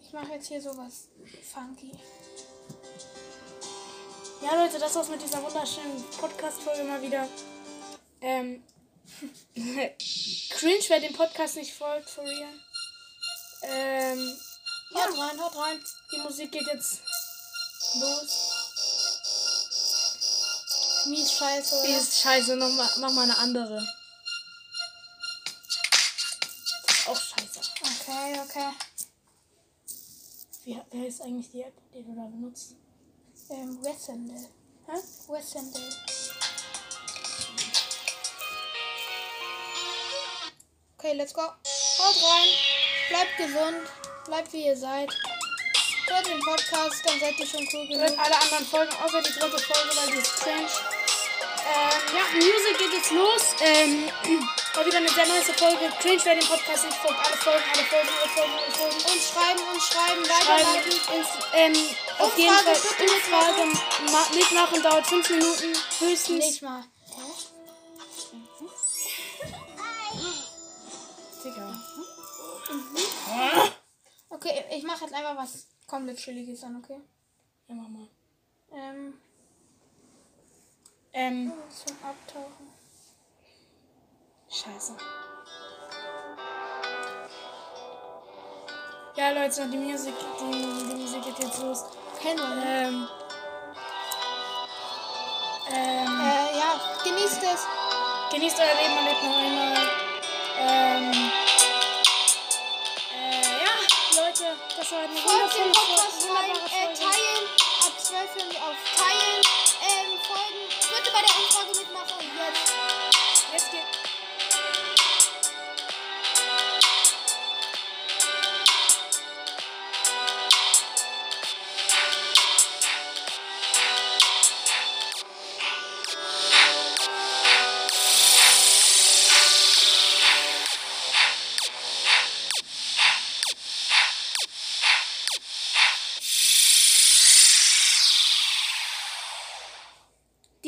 Ich mache jetzt hier sowas funky. Ja, Leute, das war's mit dieser wunderschönen Podcast-Folge mal wieder. Ähm. Cringe, wer dem Podcast nicht folgt, for real. Ähm. Haut rein, haut rein. Die Musik geht jetzt los. Mies scheiße, oder? ist scheiße, noch mal, mach mal eine andere. Auch scheiße. Okay, okay. Wie, wer ist eigentlich die App, die du da benutzt? Ähm, Wessendel. Hä? Wessendel. Okay, let's go. Haut rein. Bleibt gesund. Bleibt wie ihr seid. Hört den Podcast, dann seid ihr schon cool Hört genug. alle anderen Folgen, außer die dritte Folge, weil die ist cringe. Ähm, ja, Music geht jetzt los. Ähm, war wieder eine sehr nice Folge. Cringe, wer den Podcast nicht folgt, alle Folgen, alle Folgen, alle Folgen, alle Folgen. Und schreiben und schreiben, weiterleiten. Ähm, auf jeden Fall Umfrage, ma- mitmachen, dauert 5 Minuten höchstens. Nicht mal. Digga. Okay, ich mache jetzt einfach was komplett Chilliges an, okay? Ja, mach mal. Ähm, Ähm, zum Abtauchen. scheiße. Ja, Leute, die Musik, die, die Musik geht jetzt los. Wir, ne? Ähm, ähm, Äh, ja, genießt es. genießt euer Leben, man lebt nur einmal. Ähm, äh, ja, Leute, das war eine wundervolle Folge. äh, teilen. Ab 12 hören wir auf Teilen. Ähm, folgen. Bitte bei der Umfrage mitmachen. Und jetzt. Jetzt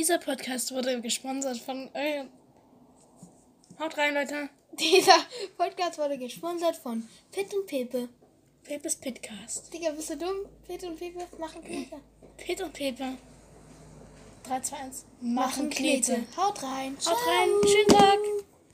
Dieser Podcast wurde gesponsert von. Äh, haut rein, Leute. Dieser Podcast wurde gesponsert von Pit und Pepe. Pepes Pitcast. Digga, bist du dumm? Pit und Pepe machen Knete. Pet und Pepe. 3, 2, 1. Machen Knete. Haut rein. Haut rein. Schönen Tag.